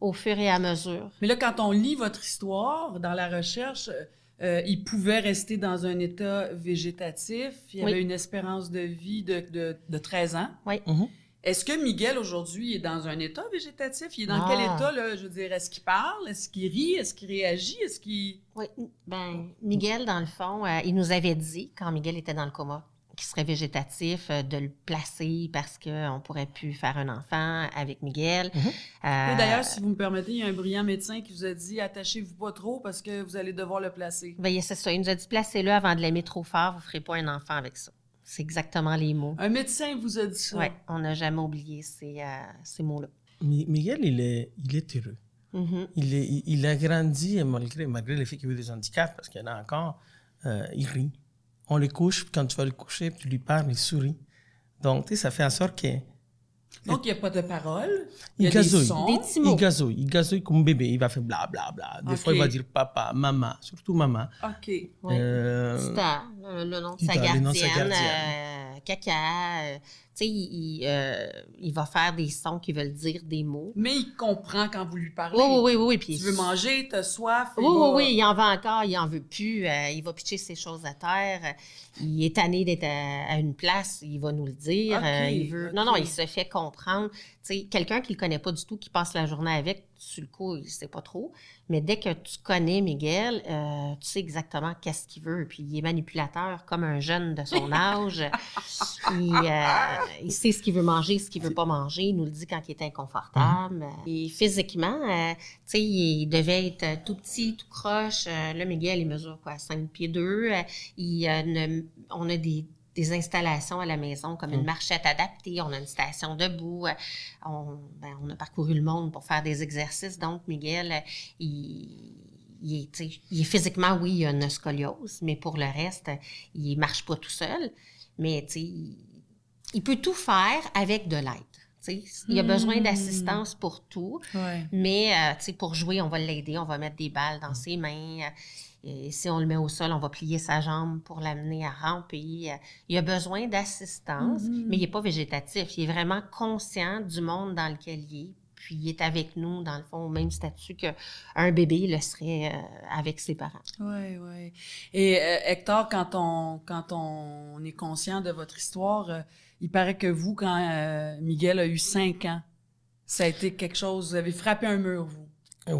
B: au fur et à mesure.
C: Mais là, quand on lit votre histoire dans la recherche, euh, euh, il pouvait rester dans un état végétatif. Il
B: Oui.
C: avait une espérance de vie de, de, de 13 ans.
B: Oui.
F: Mhm.
C: Est-ce que Miguel, aujourd'hui, est dans un état végétatif? Il est dans quel état, là? Je veux dire, est-ce qu'il parle? Est-ce qu'il rit? Est-ce qu'il réagit? Est-ce qu'il...
B: Oui. Ben, Miguel, dans le fond, euh, il nous avait dit, quand Miguel était dans le coma, qu'il serait végétatif, euh, de le placer parce qu'on ne pourrait plus faire un enfant avec Miguel.
F: Mhm.
B: Euh,
C: Et D'ailleurs, si vous me permettez, il y a un brillant médecin qui vous a dit attachez-vous pas trop parce que vous allez devoir le placer.
B: ben, c'est ça. Il nous a dit placez-le avant de l'aimer trop fort, vous ne ferez pas un enfant avec ça. C'est exactement les mots.
C: Un médecin vous a dit ça?
B: Oui, on n'a jamais oublié ces, euh, ces mots-là.
F: Mi- Miguel, il est, il est heureux.
B: Mhm.
F: Il, est, il, il a grandi, et malgré, malgré le fait qu'il a eu des handicaps, parce qu'il y en a encore, euh, il rit. On le couche, puis quand tu vas le coucher, puis tu lui parles, il sourit. Donc, tu sais, ça fait en sorte qu'il
C: Donc, il n'y a pas de parole. Il y
F: il
C: des
F: gazouille.
C: sons.
B: Des petits mots.
F: Il gazouille. Il gazouille comme bébé. Il va faire bla bla bla. Des fois, il va dire papa, maman, surtout maman.
C: OK.
B: Ouais.
F: Euh,
B: Tita, le, nom de sa
F: le
B: gardienne,
F: nom de sa gardienne.
B: euh, caca. Tu sais, il, il, euh, il va faire des sons qui veulent dire des mots.
C: Mais il comprend quand vous lui parlez.
B: Oui, oui, oui, oui. puis
C: Tu veux manger, t'as soif.
B: Oui, oui,
C: va-
B: oui, il en veut encore, il en veut plus. euh, il va pitcher ses choses à terre. il est tanné d'être à, à une place, il va nous le dire.
C: Ok,
B: euh, il veut... Non, non, il se fait comprendre. Tu sais, quelqu'un qui le connaît pas du tout, qui passe la journée avec, sur le coup, il sait pas trop. Mais dès que tu connais Miguel, euh, tu sais exactement qu'est-ce qu'il veut. Puis il est manipulateur comme un jeune de son âge. il, euh, il sait ce qu'il veut manger, ce qu'il veut pas manger. Il nous le dit quand il est inconfortable. Et physiquement, euh, tu sais, il devait être euh, tout petit, tout croche. Euh, là, Miguel, il mesure quoi, 5 pieds 2. il, euh, ne- on a des, des installations à la maison, comme une marchette adaptée. On a une station debout. On, ben, on a parcouru le monde pour faire des exercices. Donc, Miguel, il, il est, il physiquement, oui, il a une scoliose, mais pour le reste, il marche pas tout seul. Mais, tu sais, il, il peut tout faire avec de l'aide. Il a besoin
C: Hmm.
B: d'assistance pour tout.
C: Ouais.
B: Mais, euh, pour jouer, on va l'aider, on va mettre des balles dans ses mains. Et si on le met au sol, on va plier sa jambe pour l'amener à ramper. Il a besoin d'assistance,
C: Mhm.
B: mais il n'est pas végétatif. Il est vraiment conscient du monde dans lequel il est. Puis il est avec nous, dans le fond, au même statut qu'un bébé le serait euh, avec ses parents.
C: Oui, oui. Et euh, Hector, quand on, quand on est conscient de votre histoire, euh, il paraît que vous, quand euh, Miguel a eu cinq ans, ça a été quelque chose, vous avez frappé un mur, vous.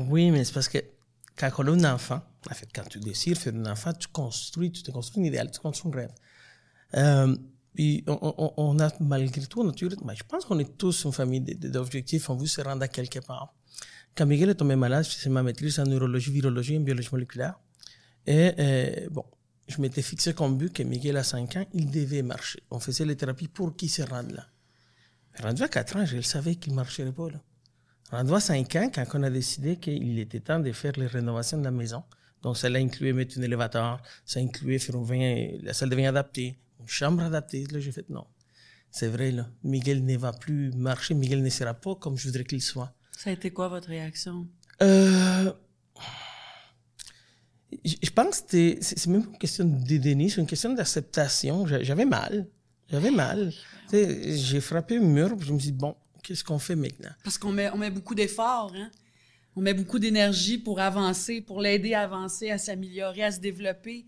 F: Oui, mais c'est parce que quand on a un enfant, en fait, quand tu décides de faire un enfant, tu construis, tu te construis un idéal, tu construis un rêve. Euh, puis on, a malgré tout, mais je pense qu'on est tous une famille d'objectifs, on veut se rendre à quelque part. Quand Miguel est tombé malade, c'est ma maîtrise en neurologie, virologie et biologie moléculaire. Et euh, bon, je m'étais fixé comme but que Miguel à 5 ans, il devait marcher. On faisait les thérapies pour qu'il se rende là. Rendu à 4 ans, je le savais qu'il ne marcherait pas là. Rendu à 5 ans, quand on a décidé qu'il était temps de faire les rénovations de la maison, donc ça incluait mettre un élévateur, ça incluait faire un vin, la salle de bain adaptée, une chambre adaptée. Là, j'ai fait non. C'est vrai, là. Miguel ne va plus marcher, Miguel ne sera pas comme je voudrais qu'il soit.
C: Ça a été quoi votre réaction?
F: Euh, je pense que c'est même pas une question de déni, c'est une question d'acceptation. J'a- J'avais mal. J'avais mal. J'ai frappé un mur, puis je me suis dit, bon, qu'est-ce qu'on fait maintenant?
C: Parce qu'on met, on met beaucoup d'efforts, hein? On met beaucoup d'énergie pour avancer, pour l'aider à avancer, à s'améliorer, à se développer.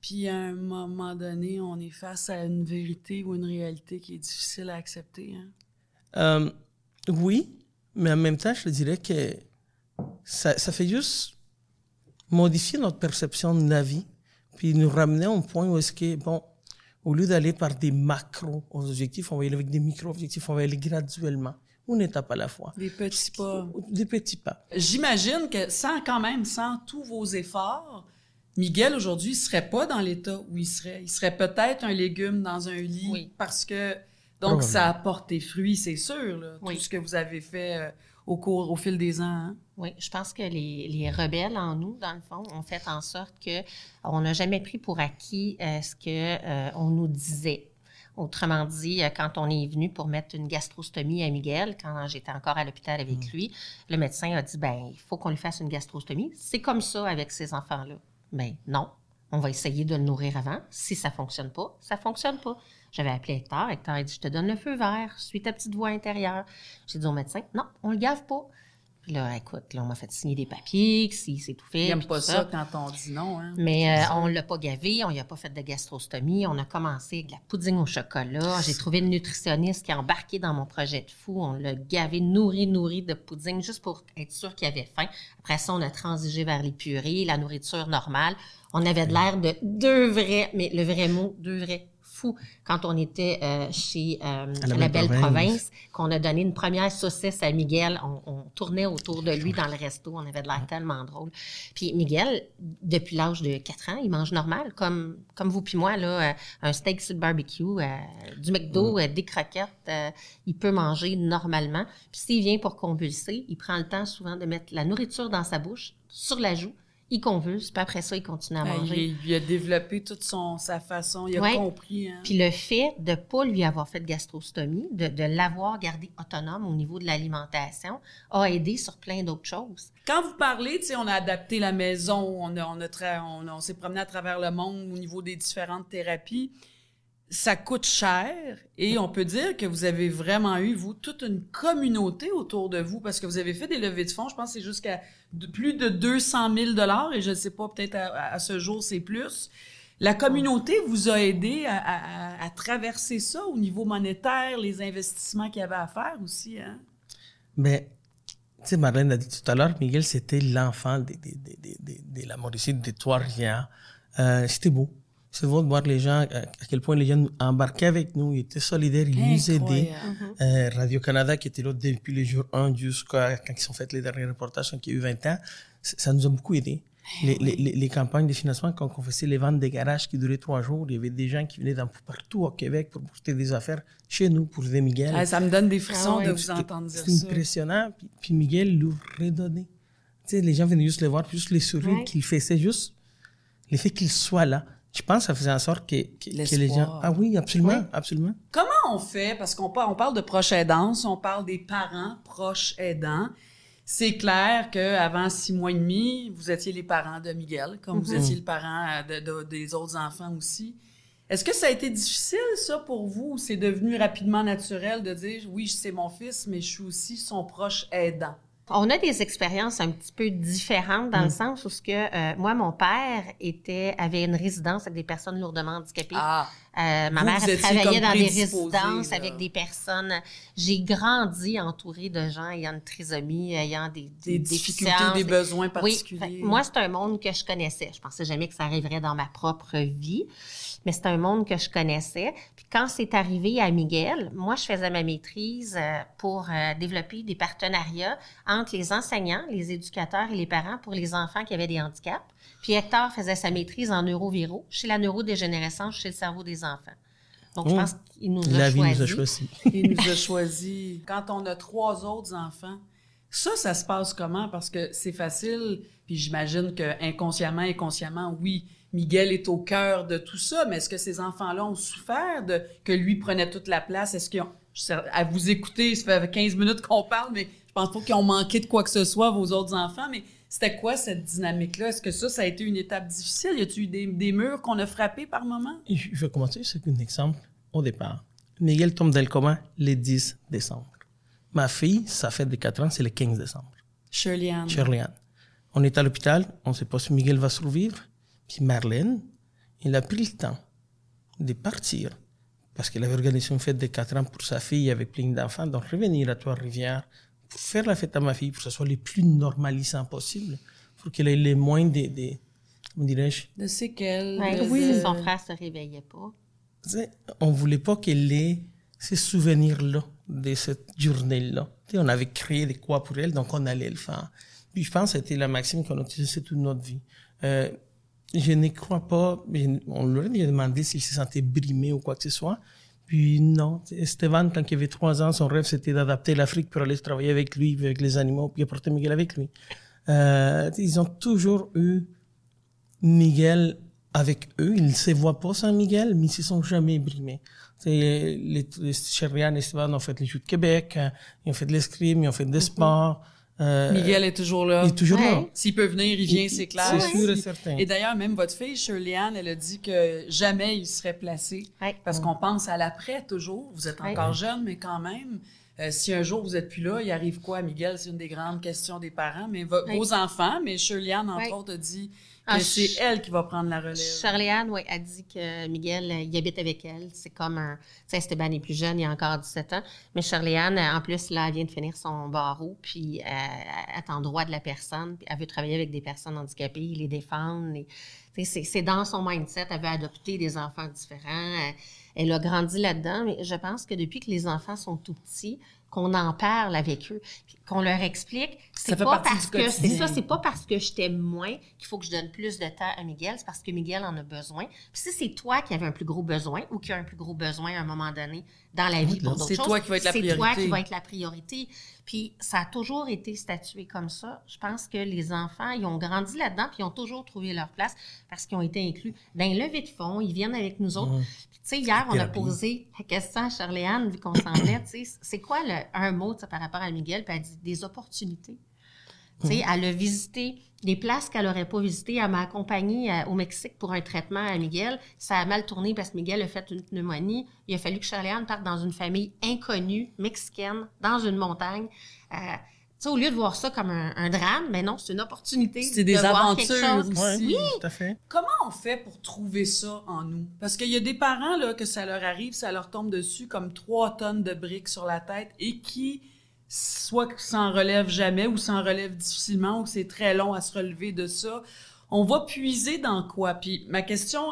C: Puis à un moment donné, on est face à une vérité ou une réalité qui est difficile à accepter. Hein?
F: Euh, oui, mais en même temps, je te dirais que ça, ça fait juste modifier notre perception de la vie, puis nous ramener à un point où est-ce que, bon, au lieu d'aller par des macro-objectifs, on va y aller avec des micro-objectifs, on va y aller graduellement, une étape à la fois.
C: Des petits pas.
F: Des petits pas.
C: J'imagine que sans quand même, sans tous vos efforts, Miguel aujourd'hui il serait pas dans l'état où il serait. Il serait peut-être un légume dans un lit
B: Oui.
C: parce que donc ça apporte des fruits, c'est sûr. Là,
B: Oui.
C: Tout ce que vous avez fait euh, au cours, au fil des ans. hein.
B: Oui, je pense que les, les rebelles en nous, dans le fond, ont fait en sorte que on n'a jamais pris pour acquis euh, ce que euh, on nous disait. Autrement dit, euh, quand on est venu pour mettre une gastrostomie à Miguel, quand j'étais encore à l'hôpital avec lui, le médecin a dit ben il faut qu'on lui fasse une gastrostomie. C'est comme ça avec ces enfants-là. Ben non, on va essayer de le nourrir avant. Si ça fonctionne pas, ça fonctionne pas. J'avais appelé Hector. Hector a dit je te donne le feu vert, suis ta petite voix intérieure. J'ai dit au médecin non, on le gave pas. Là, écoute, là, on m'a fait signer des papiers, si c'est tout fait.
C: Il n'aime pas ça quand on dit non. Hein.
B: Mais euh, on l'a pas gavé, on lui a pas fait de gastrostomie. On a commencé avec de la pouding au chocolat. J'ai trouvé une nutritionniste qui a embarqué dans mon projet de fou. On l'a gavé, nourri, nourri de pouding juste pour être sûr qu'il avait faim. Après ça, on a transigé vers les purées, la nourriture normale. On avait de l'air de deux vrais, mais le vrai mot, deux vrais fou. Quand on était euh, chez euh,
F: la
B: la,
F: Belle Province.
B: Province, qu'on a donné une première saucisse à Miguel, on, on tournait autour de lui dans le resto. On avait de l'air tellement drôle. Puis Miguel, depuis l'âge de 4 ans, il mange normal, comme, comme vous puis moi, là, euh, un steak sur le barbecue, euh, du McDo, euh, des croquettes, il peut manger normalement. Puis s'il vient pour convulser, il prend le temps souvent de mettre la nourriture dans sa bouche, sur la joue, il convulse, puis après ça, il continue à manger.
C: il, il a développé toute son, sa façon, il a compris. Hein?
B: Puis le fait de ne pas lui avoir fait de gastrostomie, de, de l'avoir gardé autonome au niveau de l'alimentation, a aidé sur plein d'autres choses.
C: Quand vous parlez, tu sais, on a adapté la maison, on, a, on, a on, on s'est promené à travers le monde au niveau des différentes thérapies. Ça coûte cher et on peut dire que vous avez vraiment eu, vous, toute une communauté autour de vous parce que vous avez fait des levées de fonds. Je pense que c'est jusqu'à plus de 200 000 et je ne sais pas, peut-être à, ce jour, c'est plus. La communauté vous a aidé à, traverser ça au niveau monétaire, les investissements qu'il y avait à faire aussi. Hein?
F: Mais, tu sais, Marlène a dit tout à l'heure, Miguel, c'était l'enfant de la Mauricie, de Trois-Rivières. Euh, c'était beau. C'est beau de voir les gens, à quel point les gens nous embarquaient avec nous, ils étaient solidaires, ils nous aidaient. Euh, Radio-Canada, qui était là depuis le jour 1 jusqu'à quand ils ont fait les derniers reportages, quand il y a eu 20 ans, ça nous a beaucoup aidé. Les, les, les, les campagnes de financement, quand on faisait les ventes des garages qui duraient trois jours, il y avait des gens qui venaient d'un peu partout au Québec pour porter des affaires chez nous, pour aider Miguel.
C: Ah, ça me donne des frissons
B: Ah
C: de vous entendre dire ça.
F: impressionnant. Puis, puis Miguel lui redonnait. Tu sais, les gens venaient juste le voir, puis juste les sourires
B: Ouais.
F: qu'il fait. C'est juste le fait qu'il soit là. Je pense que ça faisait en sorte que, que, que les gens... Ah oui, absolument, absolument.
C: Comment on fait, parce qu'on parle, on parle de proches aidants, on parle des parents proches aidants. C'est clair qu'avant six mois et demi, vous étiez les parents de Miguel, comme vous étiez le parent euh, de, de- des autres enfants aussi. Est-ce que ça a été difficile, ça, pour vous, ou c'est devenu rapidement naturel de dire, oui, c'est mon fils, mais je suis aussi son proche aidant?
B: On a des expériences un petit peu différentes dans le sens où ce que euh, moi, mon père était avait une résidence avec des personnes lourdement handicapées.
C: Ah,
B: Euh, ma
C: Vous,
B: mère elle travaillait dans des résidences
C: là.
B: avec des personnes. J'ai grandi entourée de gens ayant une trisomie, ayant des,
C: des
B: des
C: difficultés, des besoins
B: Oui,
C: particuliers.
B: fait que moi, c'est un monde que je connaissais. Je pensais jamais que ça arriverait dans ma propre vie, mais c'est un monde que je connaissais. Puis quand c'est arrivé à Miguel, moi, je faisais ma maîtrise euh, pour euh, développer des partenariats entre les enseignants, les éducateurs et les parents pour les enfants qui avaient des handicaps. Puis Hector faisait sa maîtrise en neuroviro chez la neurodégénérescence chez le cerveau des enfants. Donc, je
F: Oh.
B: pense qu'il nous a choisi.
F: nous a choisi.
C: Il nous a choisi. Quand on a trois autres enfants, ça, ça se passe comment? Parce que c'est facile, puis j'imagine que inconsciemment, inconsciemment, oui, Miguel est au cœur de tout ça, mais est-ce que ces enfants-là ont souffert de que lui prenait toute la place? Est-ce qu'ils ont... À vous écouter, ça fait 15 minutes qu'on parle, mais je pense pas qu'ils ont manqué de quoi que ce soit, vos autres enfants, mais c'était quoi cette dynamique-là? Est-ce que ça, ça a été une étape difficile? Y a-tu eu des, des murs qu'on a frappés par moment?
F: Je vais commencer avec un exemple au départ. Miguel tombe dans le coma le 10 décembre. Ma fille, ça fait de 4 ans, c'est le 15 décembre.
C: Shirley Ann.
F: Shirley Ann. On est à l'hôpital, on ne sait pas si Miguel va survivre. Puis Marlène, il a pris le temps de partir parce qu'elle avait organisé une fête de 4 ans pour sa fille avec plein d'enfants, donc revenir à Trois-Rivières pour faire la fête à ma fille, pour que ce soit le plus normalisant possible, pour qu'elle ait le moins de, de comment dirais-je,
C: De séquelles.
B: Ouais,
C: de-
B: si
C: de-
B: son frère se réveillait pas.
F: Tu sais, on voulait pas qu'elle ait ces souvenirs-là de cette journée-là. On avait créé des quoi pour elle, donc on allait le faire. Puis je pense que c'était la maxime qu'on a utilisée toute notre vie. Euh, je ne crois pas, mais on leur a demandé s'il se sentait brimé ou quoi que ce soit. Puis non, Stéphane, quand il avait trois ans, son rêve c'était d'adapter l'Afrique pour aller travailler avec lui, avec les animaux, puis apporter Miguel avec lui. Euh, ils ont toujours eu Miguel avec eux. Ils ne se voient pas sans Miguel, mais ils se sont jamais brimés. Les, les Chérian et Stéphane ont fait les Jeux de Québec, hein, ils ont fait de l'escrime, ils ont fait des sports. Euh,
C: Miguel est toujours là.
F: il est toujours là.
C: S'il peut venir, il vient, c'est clair.
F: C'est sûr et certain.
C: Et d'ailleurs, même votre fille, Shirley Ann, elle a dit que jamais il serait placé.
B: Ouais.
C: Parce qu'on pense à l'après toujours. Vous êtes
B: Ouais.
C: encore jeune, mais quand même. Euh, si un jour vous êtes plus là, il arrive quoi, Miguel? C'est une des grandes questions des parents. Mais vos enfants, mais Shirley Ann, entre autres, a dit que
B: Ah,
C: c'est
B: je-
C: elle qui va prendre la relève.
B: Charlie-Anne, oui, a dit que Miguel, euh, il habite avec elle. C'est comme un... Tu sais, Esteban est plus jeune, il a encore 17 ans. Mais Charlie-Anne, euh, en plus, là, elle vient de finir son barreau, puis euh, elle est en droit de la personne, puis elle veut travailler avec des personnes handicapées, les défendre. sais, c'est c'est dans son mindset, elle veut adopter des enfants différents. Elle a grandi là-dedans, mais je pense que depuis que les enfants sont tout petits, qu'on en parle avec eux, qu'on leur explique, c'est pas parce que c'est ça, c'est pas parce que je t'aime moins qu'il faut que je donne plus de temps à Miguel, c'est parce que Miguel en a besoin. Puis si c'est toi qui avais un plus gros besoin ou qui a un plus gros besoin à un moment donné dans la vie pour d'autres choses,
C: c'est toi qui va être la priorité.
B: C'est toi qui va être la priorité. Puis ça a toujours été statué comme ça. Je pense que les enfants, ils ont grandi là-dedans, puis ils ont toujours trouvé leur place parce qu'ils ont été inclus dans les levées de fonds, ils viennent avec nous autres. Tu sais, hier, on a posé la question à Charléane, vu qu'on s'en tu sais, c'est quoi le, un mot par rapport à Miguel? Puis elle dit des opportunités. Tu sais, elle a visité des places qu'elle n'aurait pas visitées. Elle m'a accompagnée euh, au Mexique pour un traitement à Miguel. Ça a mal tourné parce que Miguel a fait une pneumonie. Il a fallu que Charléane parte dans une famille inconnue, mexicaine, dans une montagne. Euh, sais, au lieu de voir ça comme un, drame, mais non, c'est une opportunité.
C: C'est des aventures aussi.
B: Oui,
F: tout à fait.
C: Comment on fait pour trouver ça en nous? Parce qu'il y a des parents, là, que ça leur arrive, ça leur tombe dessus comme trois tonnes de briques sur la tête et qui, soit s'en relèvent jamais ou s'en relèvent difficilement ou que c'est très long à se relever de ça. On va puiser dans quoi? Puis ma question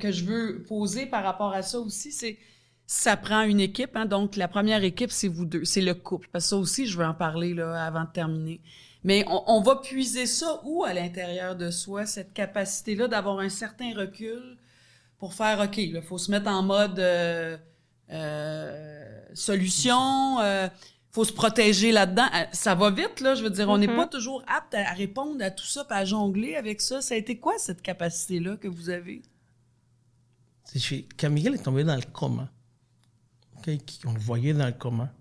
C: que je veux poser par rapport à ça aussi, c'est ça prend une équipe. Hein, donc, la première équipe, c'est vous deux. C'est le couple. Parce que ça aussi, je veux en parler là, avant de terminer. Mais on, va puiser ça où à l'intérieur de soi, cette capacité-là d'avoir un certain recul pour faire, OK, il faut se mettre en mode euh, euh, solution, euh, faut se protéger là-dedans. Euh, ça va vite, là, je veux dire, on n'est mm-hmm. pas toujours apte à, répondre à tout ça, à jongler avec ça. Ça a été quoi, cette capacité-là que vous avez?
F: Quand Miguel est tombé dans le coma, on le voyait dans le coma,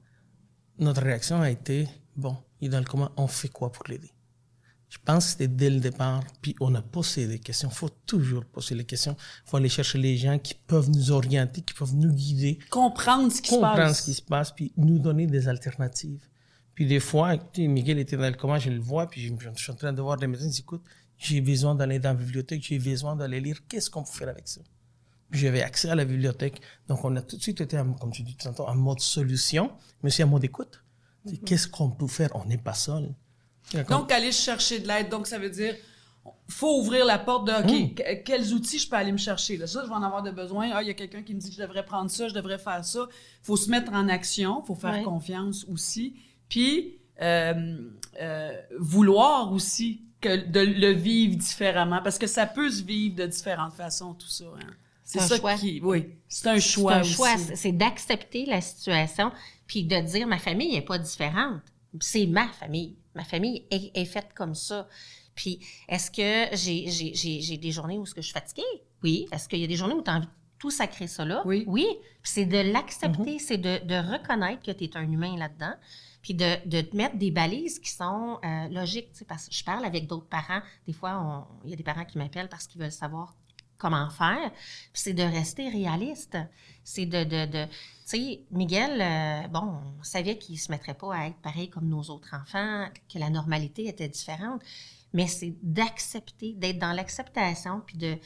F: notre réaction a été bon, il est dans le coma, on fait quoi pour l'aider? Je pense que c'était dès le départ, puis on a posé des questions. Il faut toujours poser les questions. Il faut aller chercher les gens qui peuvent nous orienter, qui peuvent nous guider.
C: Comprendre ce qui se passe.
F: Comprendre ce qui se passe, puis nous donner des alternatives. Puis des fois, Miguel était dans le coma, je le vois, puis je, suis en train de voir des médecins, écoute, j'ai besoin d'aller dans la bibliothèque, j'ai besoin d'aller lire, qu'est-ce qu'on peut faire avec ça? J'avais accès à la bibliothèque. Donc, on a tout de suite été, comme tu dis tantôt, en mode solution, mais aussi en mode écoute. Mhm. Qu'est-ce qu'on peut faire? On n'est pas seul.
C: Donc, aller chercher de l'aide. Donc, ça veut dire, faut ouvrir la porte de, OK, mhm. quels outils je peux aller me chercher? Là, ça, je vais en avoir de besoin. Ah, il y a quelqu'un qui me dit que je devrais prendre ça, je devrais faire ça. faut se mettre en action, faut faire confiance aussi. Puis, euh, euh, vouloir aussi que de le vivre différemment, parce que ça peut se vivre de différentes façons, tout ça. Hein. C'est ça choix. Qui, oui, c'est un choix. C'est un choix.
B: C'est d'accepter la situation puis de dire ma famille n'est pas différente. C'est ma famille. Ma famille est, faite comme ça. Puis est-ce que j'ai des journées où ce que je suis fatiguée? Oui. Est-ce qu'il y a des journées où tu as envie de tout sacrer ça là?
C: Oui.
B: Oui. c'est de l'accepter, mm-hmm. c'est de, de, reconnaître que tu es un humain là-dedans puis de, de te mettre des balises qui sont euh, logiques. Parce que je parle avec d'autres parents. Des fois, il y a des parents qui m'appellent parce qu'ils veulent savoir comment faire. C'est de rester réaliste. C'est de, de, de tu sais, Miguel, euh, bon, on savait qu'il se mettrait pas à être pareil comme nos autres enfants, que la normalité était différente. Mais c'est d'accepter, d'être dans l'acceptation, puis de,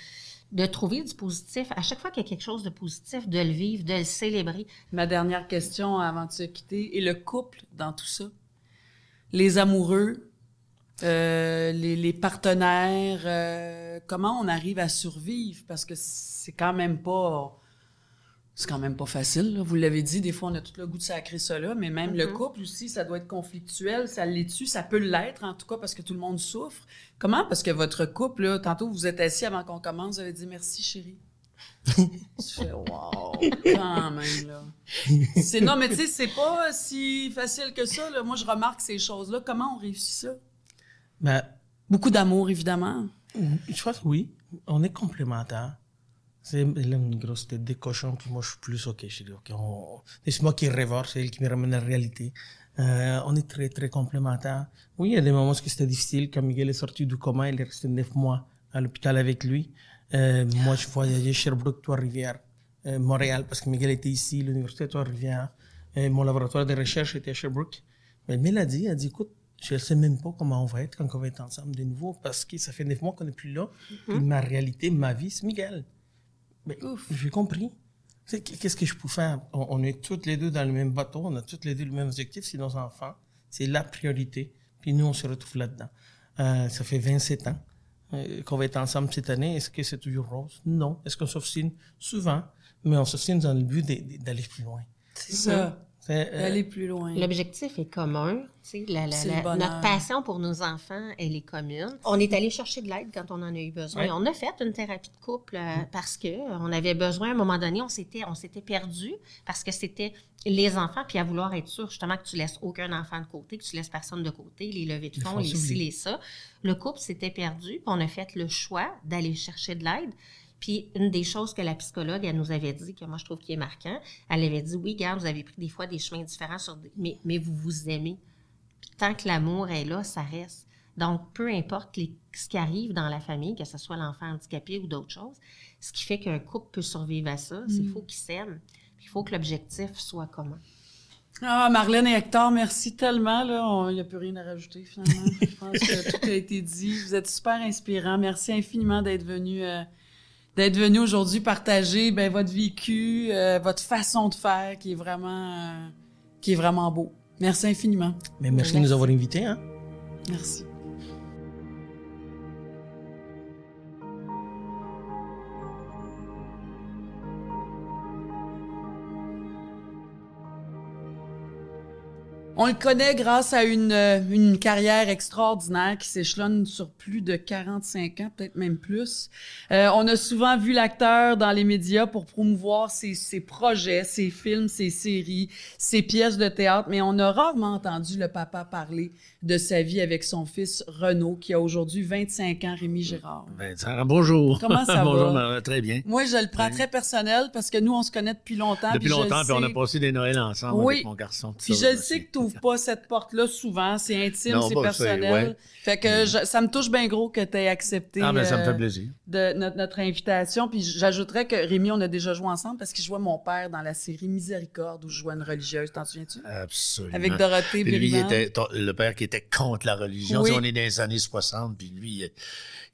B: de trouver du positif. À chaque fois qu'il y a quelque chose de positif, de le vivre, de le célébrer.
C: Ma dernière question avant de se quitter, et le couple dans tout ça? Les amoureux, euh, les, les, partenaires, euh, comment on arrive à survivre? Parce que c'est quand même pas c'est quand même pas facile. Vous l'avez dit, des fois on a tout le goût de sacrer cela, mais même le mm-hmm. couple aussi, ça doit être conflictuel, ça l'est tu ça peut l'être en tout cas parce que tout le monde souffre. Comment? Parce que votre couple, là, tantôt vous êtes assis avant qu'on commence, vous avez dit merci chérie. tu fais wow, quand même là. C'est non mais tu sais c'est pas si facile que ça là. Moi je remarque ces choses là. Comment on réussit ça?
F: Mais,
C: Beaucoup d'amour, évidemment.
F: Je pense oui. On est complémentaires. C'est une grosse tête de cochon, puis moi je suis plus ok. Je dis, ok, c'est moi qui révore, c'est elle qui me ramène à la réalité. Euh, on est très très complémentaires. Oui, il y a des moments où c'était difficile. Quand Miguel est sorti du coma, il est resté neuf mois à l'hôpital avec lui. Euh, moi, je voyageais Sherbrooke, Trois-Rivières, euh, Montréal, parce que Miguel était ici, l'université Trois-Rivières. mon laboratoire de recherche était à Sherbrooke. Mais Mélodie a dit, écoute, je ne sais même pas comment on va être quand on va être ensemble de nouveau parce que ça fait neuf mois qu'on n'est plus là. Mm-hmm. ma réalité, ma vie, c'est Miguel. Mais j'ai compris. Qu'est-ce que je peux faire? On, est toutes les deux dans le même bateau, on a toutes les deux le même objectif, c'est nos enfants. C'est la priorité. Puis nous, on se retrouve là-dedans. Euh, ça fait 27 ans euh, qu'on va être ensemble cette année. Est-ce que c'est toujours rose? Non. Est-ce qu'on s'obstine? Souvent. mais on s'obstine dans le but d'aller plus loin.
C: C'est ça.
F: C'est, euh,
C: Aller plus loin.
B: L'objectif est commun. tu sais, la- la- notre passion pour nos enfants, elle est commune. On est allé chercher de l'aide quand on en a eu besoin.
F: Ouais.
B: On a fait une thérapie de couple euh, parce que euh, on avait besoin. À un moment donné, on s'était, on s'était perdu parce que c'était les enfants, puis à vouloir être sûr justement que tu laisses aucun enfant de côté, que tu laisses personne de côté, les levées de
F: Les
B: fonds, les ci, les ça. Le couple s'était perdu, puis on a fait le choix d'aller chercher de l'aide. Puis une des choses que la psychologue, elle nous avait dit, que moi je trouve qui est marquant, elle avait dit, oui, gars, vous avez pris des fois des chemins différents, sur des- mais, mais vous vous aimez. Puis tant que l'amour est là, ça reste. Donc, peu importe les- ce qui arrive dans la famille, que ce soit l'enfant handicapé ou d'autres choses, ce qui fait qu'un couple peut survivre à ça, c'est qu'il faut qu'ils s'aiment. Il faut que l'objectif soit commun.
C: Ah, Marlène et Hector, merci tellement. Là, il n'y a plus rien à rajouter finalement. Je pense que tout a été dit. Vous êtes super inspirants. Merci infiniment d'être venu, euh, d'être venu aujourd'hui partager ben, votre vécu, euh, votre façon de faire, qui est vraiment, euh, qui est vraiment beau. Merci infiniment.
F: mais merci de nous avoir invités. Hein?
C: Merci. On le connaît grâce à une, euh, une carrière extraordinaire qui s'échelonne sur plus de 45 ans, peut-être même plus. Euh, on a souvent vu l'acteur dans les médias pour promouvoir ses, ses projets, ses films, ses séries, ses pièces de théâtre, mais on a rarement entendu le papa parler de sa vie avec son fils Renaud, qui a aujourd'hui 25 ans, Rémi Gérard.
E: Vincent, bonjour.
C: Comment ça
E: bonjour,
C: va?
E: ma- Très bien.
C: Moi, je le prends très personnel parce que nous, on se connaît depuis longtemps.
E: Depuis longtemps, puis on a passé des Noëls ensemble
C: Oui.
E: avec mon garçon.
C: Puis je le sais que tu pas cette porte-là souvent. C'est intime, c'est
E: bah, c'est-
C: personnel.
E: ouais.
C: Fait que je- ça me touche bien gros que tu aies accepté
E: Ah, ça me
C: euh,
E: fait plaisir.
C: de notre, notre invitation. Puis j'ajouterais que Rémi, on a déjà joué ensemble parce qu'il jouait mon père dans la série Miséricorde où je jouais une religieuse. T'en souviens-tu?
E: Absolument.
C: Avec Dorothée
E: Puis lui, il était le père qui était contre la religion.
C: Oui.
E: Tu sais, on est dans les années 60, puis lui, il,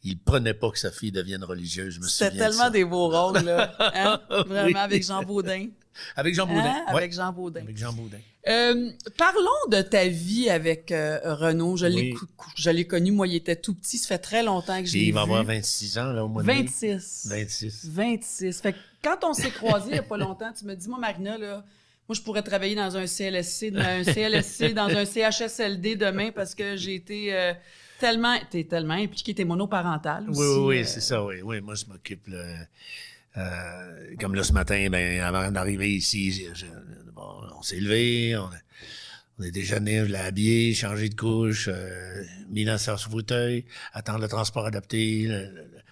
E: il prenait pas que sa fille devienne religieuse. Je me
C: C'était
E: souviens de
C: tellement des beaux rôles, là. Hein? Vraiment,
E: Oui.
C: avec Jean Baudin.
E: Avec Jean Baudin.
C: Hein?
E: Ouais.
C: Avec Jean Baudin.
E: Avec Jean Baudin.
C: Euh, parlons de ta vie avec euh, Renaud. Je l'ai
E: Oui.
C: cou- cou- je l'ai connu, moi, il était tout petit. Ça fait très longtemps que l'ai
E: il va avoir 26 ans, là, au mois de mai.
C: 26.
E: 26.
C: 26. Fait que quand on s'est croisés il n'y a pas longtemps, tu me dis, moi, Marina, là, moi, je pourrais travailler dans un CLSC, dans un CLSC, dans un CHSLD demain parce que j'ai été euh, tellement, t'es tellement impliqué, t'es monoparental aussi.
E: Oui, oui, oui,
C: euh,
E: c'est ça, oui. Oui, moi, je m'occupe, là, euh, comme là, ce matin, ben, avant d'arriver ici, bon, on s'est levé, on a, on déjeuné, je l'ai habillé, changé de couche, euh, mis dans son fauteuil, attendre le transport adapté,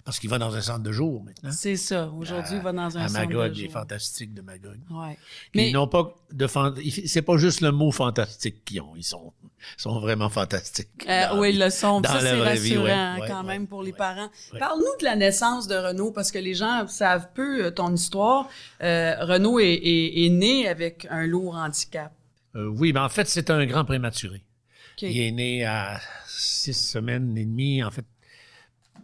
E: parce qu'il va dans un centre de jour maintenant.
C: C'est ça. Aujourd'hui, il va dans un
E: à
C: centre
E: Magog,
C: de
E: il est
C: jour.
E: fantastique de Magog.
C: Ouais. Mais
E: Ils n'ont pas de fan... il- C'est pas juste le mot fantastique qu'ils ont. Ils sont, sont vraiment fantastiques.
C: Euh, oui, le son.
E: dans
C: Ça, c'est rassurant
E: ouais, ouais,
C: quand même pour les parents. Parle-nous de la naissance de Renaud, parce que les gens savent peu euh, ton histoire. Euh, Renaud est, est- est né avec un lourd handicap.
E: Euh, oui, mais en fait, c'est un grand prématuré. Il est né à six semaines et demie, en fait.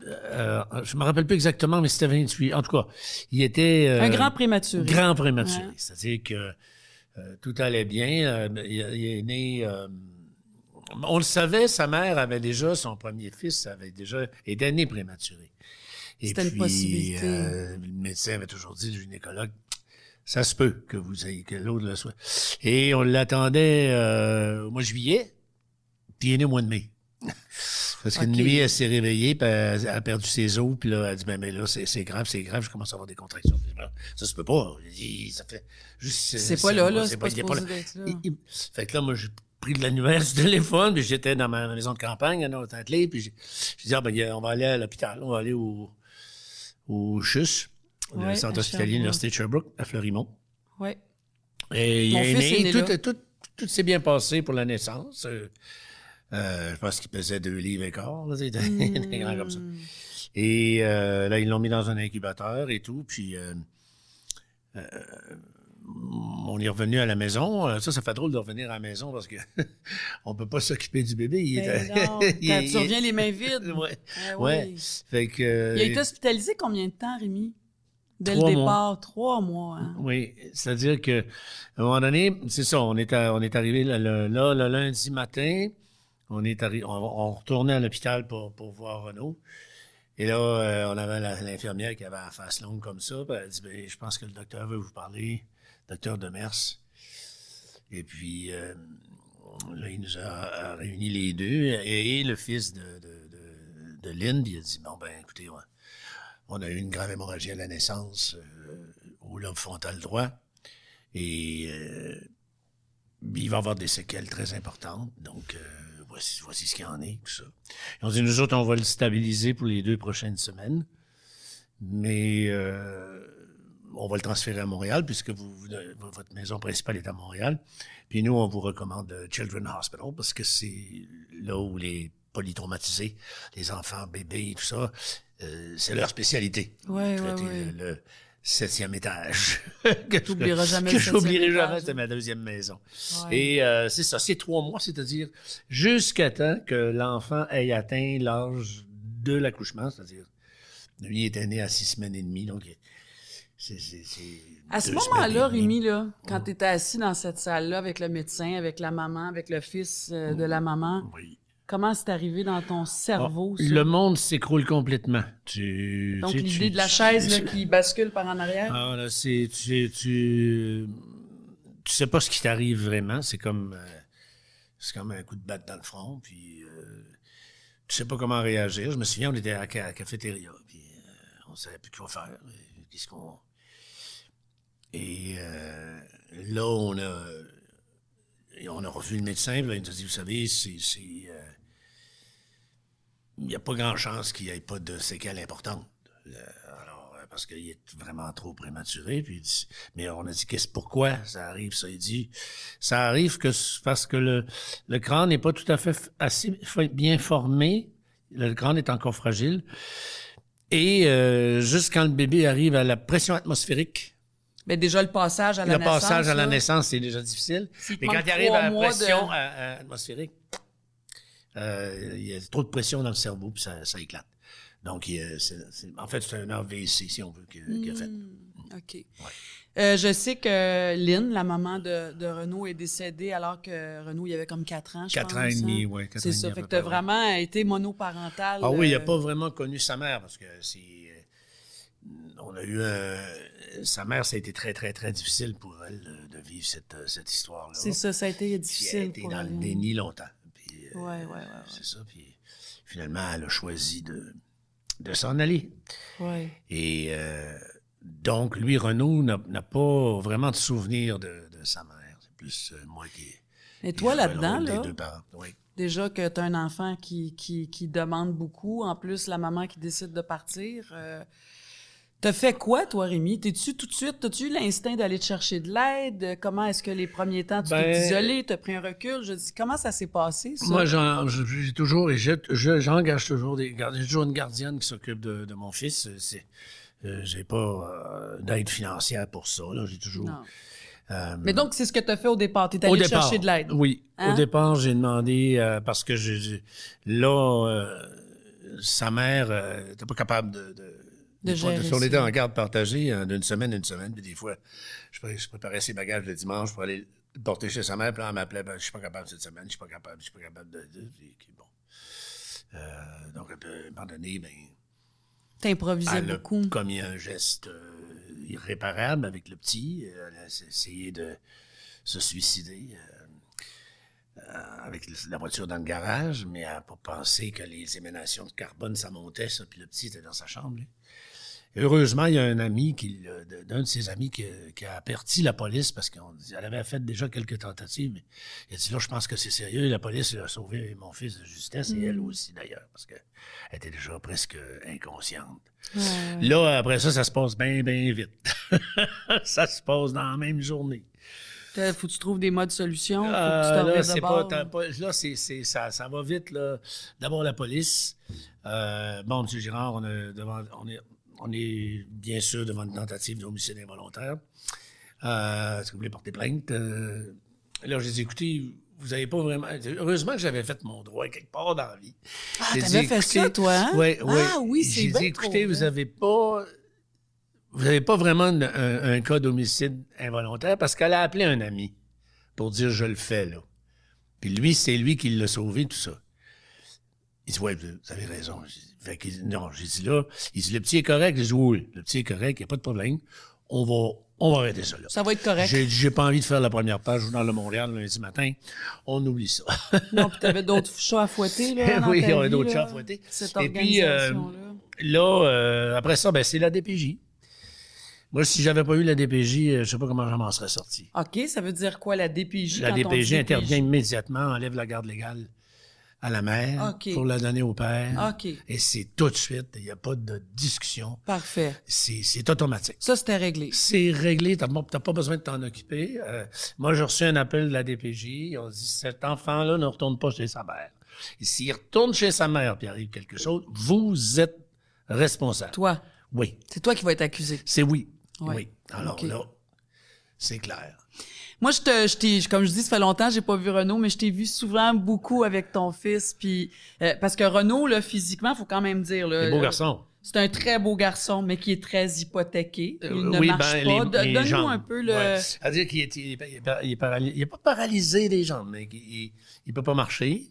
E: Euh, je me rappelle plus exactement, mais c'était 28. En tout cas, il était... euh,
C: un grand prématuré.
E: Grand prématuré.
C: Ouais.
E: C'est-à-dire que euh, tout allait bien. euh, il, il est né... euh, on le savait, sa mère avait déjà, son premier fils avait déjà, était né prématuré. Et
C: une
E: puis,
C: possibilité.
E: euh, le médecin avait toujours dit, le gynécologue, ça se peut que vous ayez, que l'autre le soit. Et on l'attendait euh, au mois de juillet, puis il est né au mois de mai. Parce qu'une nuit, elle s'est réveillée, puis elle a perdu ses os, puis là, elle a dit, ben, mais là, c'est c'est grave, c'est grave, je commence à avoir des contractions. Ben, Ça se peut pas. Ça fait juste...
C: C'est pas là, là. C'est pas
E: là. Fait que là, moi, j'ai pris de l'annuaire du téléphone, puis j'étais dans ma maison de campagne, à Notre-Atelier, puis j'ai dit, ah, ben, a- on va aller à l'hôpital, on va aller au, au CHUS, le
C: Ouais,
E: Centre hospitalier de l'Université de Sherbrooke, à Fleurimont.
C: Ouais.
E: Et il est né, tout,
C: là.
E: tout, tout, s'est bien passé pour la naissance. Euh, euh, je pense qu'il pesait deux livres et quart, là, c'était des grands comme ça.
C: Hmm.
E: Et euh, là, ils l'ont mis dans un incubateur et tout, puis euh, on est revenu à la maison. Ça, ça fait drôle de revenir à la maison parce que on peut pas s'occuper du bébé. Il
C: Ben non, quand tu reviens les mains vides.
E: Ouais.
C: Ah
E: Ouais.
C: oui.
E: Fait que,
C: Il a été hospitalisé combien de temps, Rémi? Dès
E: Trois
C: le
E: mois.
C: départ, trois mois. Hein?
E: Oui, c'est-à-dire que à un moment donné, c'est ça, on est, à- on est arrivé là, le, là, le lundi matin, on est on, retournait à l'hôpital pour, pour voir Renaud. Et là, euh, on avait l'infirmière qui avait la face longue comme ça. elle dit, ben, je pense que le docteur veut vous parler, docteur Demers. Et puis, euh, là, il nous a, a réunis les deux. Et, le fils de, de, de, il a dit, bon, ben, écoutez, on, a eu une grave hémorragie à la naissance euh, au lobe frontal droit. Et il va y avoir des séquelles très importantes. Donc, voici, voici ce qu'il y en est, tout ça. Et on dit, nous autres, on va le stabiliser pour les deux prochaines semaines. Mais euh, on va le transférer à Montréal, puisque vous, vous- votre maison principale est à Montréal. Puis nous, on vous recommande euh, Children's Hospital, parce que c'est là où les polytraumatisés, les enfants, bébés, tout ça, euh, c'est leur spécialité.
C: Ouais, ouais,
E: Traiter
C: ouais.
E: Le, le septième étage. que
C: T'oublieras jamais
E: que j'oublierai jamais, c'était ma deuxième maison.
C: Ouais.
E: Et euh, c'est ça, c'est trois mois, c'est-à-dire jusqu'à temps que l'enfant ait atteint l'âge de l'accouchement, c'est-à-dire lui était né à six semaines et demie, donc c'est...
C: À ce moment-là. Rémi, là, quand tu étais assis dans cette salle-là avec le médecin, avec la maman, avec le fils euh, de la maman,
E: Oui.
C: Comment c'est arrivé dans ton cerveau, ça?
E: Le monde s'écroule complètement. Tu,
C: Donc, l'idée de la
E: tu-
C: chaise là, qui bascule par en arrière?
E: Ah, là, c'est. Tu, tu, tu sais pas ce qui t'arrive vraiment. C'est comme. euh, c'est comme un coup de batte dans le front. Puis. euh, tu sais pas comment réagir. Je me souviens, on était à la ca- cafétéria. Puis. euh, on savait plus quoi faire. Euh, Qu'est-ce qu'on. Et euh, là, on a. et on a revu le médecin. là, il nous a dit Vous savez, c'est. Il n'y a pas grand chance qu'il n'y ait pas de séquelles importantes. Euh, alors, euh, parce qu'il est vraiment trop prématuré. Puis, mais on a dit, qu'est-ce pourquoi ça arrive, ça? Il dit, ça arrive que parce que le, le crâne n'est pas tout à fait assez bien formé. Le crâne est encore fragile. Et euh, juste quand le bébé arrive à la pression atmosphérique,
C: Ben, déjà, le passage à la
E: le
C: naissance.
E: passage à la naissance, c'est déjà difficile. Mais quand il arrive à la pression
C: de-
E: à- à- atmosphérique, il y a trop de pression dans le cerveau, puis ça, ça éclate. Donc, il y en fait, c'est un AVC, si on veut, qu'il a fait.
C: Hmm, OK. Euh, je sais que Lynn, la maman de, de Renaud, est décédée alors que Renaud, il avait comme 4 ans, je
E: Quatre
C: pense.
E: ans et demi,
C: hein?
E: oui. quatre
C: C'est ça.
E: demi
C: Fait que tu as vraiment été monoparental.
E: Ah oui, il n'a
C: euh,
E: pas vraiment connu sa mère parce que c'est. euh, On a eu Sa mère, ça a été très, très, très difficile pour elle euh, de vivre cette, euh, cette histoire-là.
C: C'est ça, ça a été
E: Puis elle a
C: difficile
E: été
C: pour
E: dans
C: elle.
E: le déni longtemps. Puis, euh,
C: Ouais, ouais, ouais,
E: C'est ça. Puis finalement, elle a choisi de, de s'en aller. Et euh, donc, lui, Renaud, n'a pas vraiment de souvenir de, de sa mère. C'est plus euh, moi qui.
C: Et toi, là-dedans, là,
E: deux parents. Oui.
C: déjà que tu as un enfant qui, qui, qui demande beaucoup, en plus, la maman qui décide de partir. Euh, T'as fait quoi, toi, Rémi? T'es-tu tout de suite, t'as-tu eu l'instinct d'aller te chercher de l'aide? Comment est-ce que les premiers temps, tu t'es
E: Ben-
C: isolé, t'as pris un recul? Je dis, comment ça s'est passé, ça?
E: Moi, j'ai toujours, et j'engage toujours des gardiens. J'ai toujours une gardienne qui s'occupe de, de mon fils. C'est, euh, j'ai pas euh, d'aide financière pour ça. Là. J'ai toujours.
C: Non.
E: euh,
C: Mais donc, c'est ce que tu as fait au départ. Tu es allé
E: départ,
C: chercher de l'aide.
E: Oui.
C: Hein?
E: Au départ, j'ai demandé euh, parce que j'ai- là, euh, sa mère n'était pas capable de. de
C: De gérer
E: si on était en garde partagée euh, d'une semaine à une semaine, puis des fois, je, pré- je préparais ses bagages le dimanche pour aller le porter chez sa mère, puis là, elle m'appelait, ben, je suis pas capable cette semaine, je suis pas capable, je suis pas capable de. de- bon. Euh, donc, à un moment donné, ben,
C: T'improvisais
E: elle a
C: beaucoup.
E: commis un geste euh, irréparable avec le petit. Elle a essayé de se suicider avec la voiture dans le garage, mais elle n'a pas pensé que les émanations de carbone, ça montait, ça, puis le petit était dans sa chambre. lui. Heureusement, il y a un ami, qui, d'un de ses amis, qui, a- qui a averti la police parce qu'elle avait fait déjà quelques tentatives. Mais il a dit là, je pense que c'est sérieux. La police a sauvé mon fils de justesse et elle aussi d'ailleurs, parce qu'elle était déjà presque inconsciente. Là, après ça, ça se passe bien, bien vite. ça se passe dans la même journée.
C: Faut que tu trouves des modes solutions. Faut que tu t'en
E: là, c'est pas, pas- là, ça, ça va vite. Là. D'abord, la police. Euh, bon, M. Girard, on, devant, on, est, on est bien sûr devant une tentative d'homicide involontaire. Euh, Est-ce que vous voulez porter plainte? Euh, là, j'ai dit, écoutez, vous n'avez pas vraiment... Heureusement que j'avais fait mon droit quelque part dans la vie.
C: Ah, t'avais fait ça, toi, hein?
E: Ouais, ouais.
C: Ah oui, c'est
E: J'ai dit, écoutez, vous
C: vrai.
E: avez pas... Vous n'avez pas vraiment un, un- un cas d'homicide involontaire parce qu'elle a appelé un ami pour dire je le fais là. Puis lui, c'est lui qui l'a sauvé, tout ça. Il dit, ouais, vous avez raison. Dit, Fait qu'il- non, j'ai dit là, il dit, le petit est correct. J'ai dit, oui, le petit est correct, il n'y a pas de problème. On va, on va arrêter ça là.
C: Ça va être correct.
E: J'ai dit, j'ai pas envie de faire la première page dans le Montréal lundi matin. On oublie ça.
C: Non, puis t'avais d'autres chats à fouetter, là. dans
E: oui,
C: ta
E: il y aurait
C: vie,
E: d'autres chats à fouetter.
C: Cette
E: Et puis, euh. Là, euh, après ça, ben, c'est la DPJ. Moi, si j'avais pas eu la DPJ, euh, je sais pas comment je m'en serais sorti.
C: OK, ça veut dire quoi, la DPJ?
E: La
C: quand on dit
E: DPJ intervient immédiatement, enlève la garde légale à la mère pour la donner au père. Et c'est tout de suite, il n'y a pas de discussion.
C: parfait.
E: C'est automatique.
C: Ça, c'était réglé.
E: C'est réglé, pas, t'as pas besoin de t'en occuper. Euh, moi, j'ai reçu un appel de la DPJ. On dit cet enfant-là ne retourne pas chez sa mère. Et s'il retourne chez sa mère puis arrive quelque chose, vous êtes responsable.
C: Toi,
E: Oui,
C: c'est toi qui vas être accusé.
E: c'est oui.
C: Ouais.
E: Oui. Alors là, c'est clair.
C: Moi, je te, je t'ai, comme je dis, ça fait longtemps, j'ai pas vu Renaud, mais je t'ai vu souvent beaucoup avec ton fils, puis euh, parce que Renaud, là, physiquement, faut quand même dire, là,
E: Les beaux
C: euh,
E: garçons.
C: c'est un très beau garçon, mais qui est très hypothéqué. Il
E: Euh,
C: ne
E: oui,
C: marche
E: ben,
C: pas.
E: les- les
C: Donne-nous un peu le.
E: Ouais. C'est-à-dire qu'il est, il est, il est il. Il pas paralysé des jambes, mais il, il, il peut pas marcher.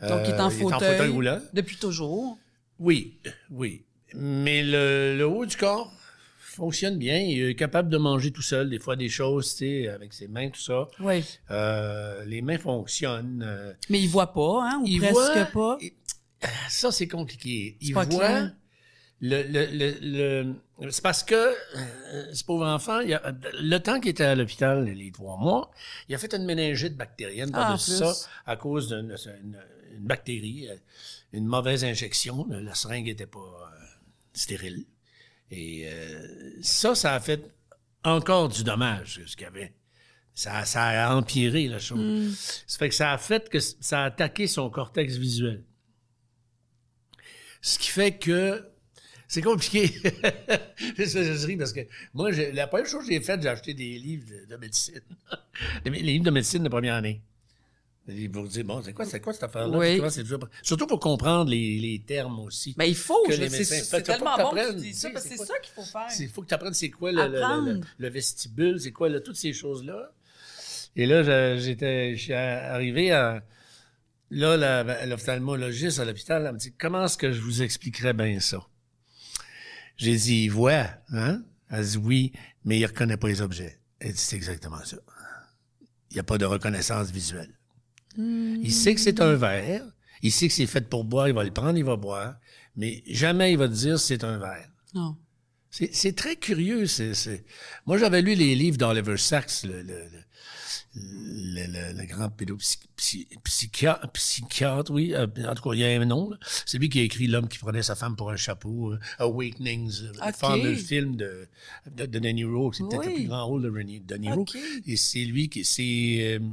C: Donc, il est en fauteuil.
E: roulant.
C: Depuis toujours.
E: Oui, oui. Mais le, le haut du corps fonctionne bien. Il est capable de manger tout seul, des fois des choses, tu sais, avec ses mains, tout ça.
C: Oui.
E: Euh, les mains fonctionnent. euh,
C: Mais il voit pas, hein, ou
E: il
C: presque
E: voit-
C: pas?
E: ah, ça, c'est compliqué. Il
C: pas
E: voit.
C: clair.
E: Le, le, le, le- c'est parce que euh, ce pauvre enfant, il a- le temps qu'il était à l'hôpital, les trois mois, il a fait une méningite bactérienne
C: Ah,
E: par-dessus ça à cause d'une une, une bactérie, une mauvaise injection. La seringue n'était pas euh, stérile. Et euh, ça, ça a fait encore du dommage, ce qu'il y avait. Ça, ça a empiré la chose.
C: Hmm.
E: Ça fait que ça a fait que ça a attaqué son cortex visuel. Ce qui fait que c'est compliqué. je, ris parce que moi, la première chose que j'ai faite, j'ai acheté des livres de, de médecine. les livres de médecine de première année. Et Pour dire, bon, c'est quoi, c'est quoi cette affaire-là?
C: Oui.
E: Surtout pour comprendre les, les termes aussi.
C: Ben, il faut.
E: Que
C: je-
E: les médecins-
C: c'est tellement bon que tu dis ça, parce que
E: c'est
C: ça qu'il faut faire.
E: Il faut que tu apprennes c'est quoi le, le- vestibule, c'est quoi là, toutes ces choses-là. Et là, je- j'étais, je suis arrivé à. Là, la- l'ophtalmologiste à l'hôpital, elle me dit Comment est-ce que je vous expliquerais bien ça? J'ai dit Il voit, hein? Elle dit Oui, mais il ne reconnaît pas les objets. Elle dit C'est exactement ça. Il n'y a pas de reconnaissance visuelle. Il sait que c'est un verre, il sait que c'est fait pour boire, il va le prendre, il va boire, mais jamais il va te dire c'est un verre.
C: Non.
E: C'est, très curieux. C'est, c'est... Moi, j'avais lu les livres d'Oliver Sacks, le, le, le, grand pédopsychiatre, psychiatre, oui. euh, en tout cas, il y a un nom. là. C'est lui qui a écrit L'homme qui prenait sa femme pour un chapeau, euh, Awakenings, euh, le fameux film de, de, de De Niro. C'est peut-être
C: Oui.
E: le plus grand rôle de De Niro.
C: Ok.
E: Et c'est lui qui... C'est... euh,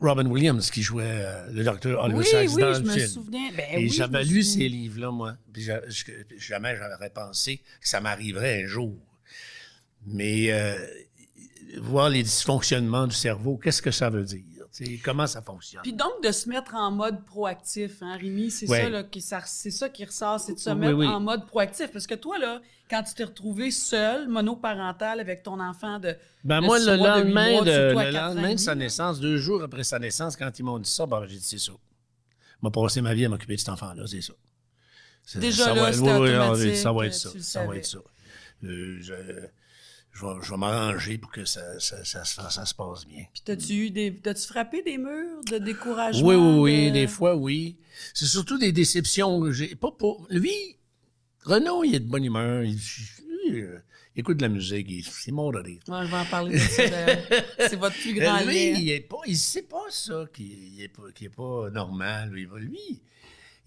E: Robin Williams qui jouait euh, le docteur Oliver
C: Oui,
E: Sacks
C: oui,
E: dans
C: je
E: le
C: me
E: film.
C: souviens. Ben
E: Et
C: oui,
E: j'avais lu
C: souviens.
E: ces livres-là, moi. Puis j'a- je- jamais j'aurais pensé que ça m'arriverait un jour. Mais euh, voir les dysfonctionnements du cerveau, qu'est-ce que ça veut dire? Sais, comment ça fonctionne?
C: Puis donc, de se mettre en mode proactif, hein, Rémi, c'est
E: Ouais.
C: ça, là, qui, ça, c'est ça qui ressort, c'est de se
E: Oui,
C: mettre
E: oui.
C: en mode proactif. Parce que toi, là, quand tu t'es retrouvé seul, monoparental, avec ton enfant de.
E: Ben
C: de
E: moi, le
C: mois, de huit
E: lendemain,
C: mois,
E: de, le lendemain de sa naissance, deux jours après sa naissance, quand ils m'ont dit ça, ben, j'ai dit, c'est ça. m'a passé ma vie à m'occuper de cet enfant-là, c'est ça. C'est-
C: Déjà
E: ça
C: là,
E: va- oui,
C: automatique,
E: ça va être
C: euh,
E: ça. Ça va être ça. Euh, je, je vais, je vais m'arranger pour que ça, ça, ça, se fasse- ça se passe bien.
C: Puis t'as-tu eu des. T'as-tu frappé des murs de découragement?
E: Oui, oui, oui,
C: de-
E: des fois, oui. C'est surtout des déceptions. J'ai pas pour lui. Renaud, il est de bonne humeur. Il, il, écoute de la musique. Il, c'est de rire.
C: Ouais, je vais en parler de ça. d'ailleurs. c'est votre plus grand
E: lui,
C: lien.
E: il est pas, il sait pas ça, qu'il est pas, qu'il est pas normal. Lui, lui,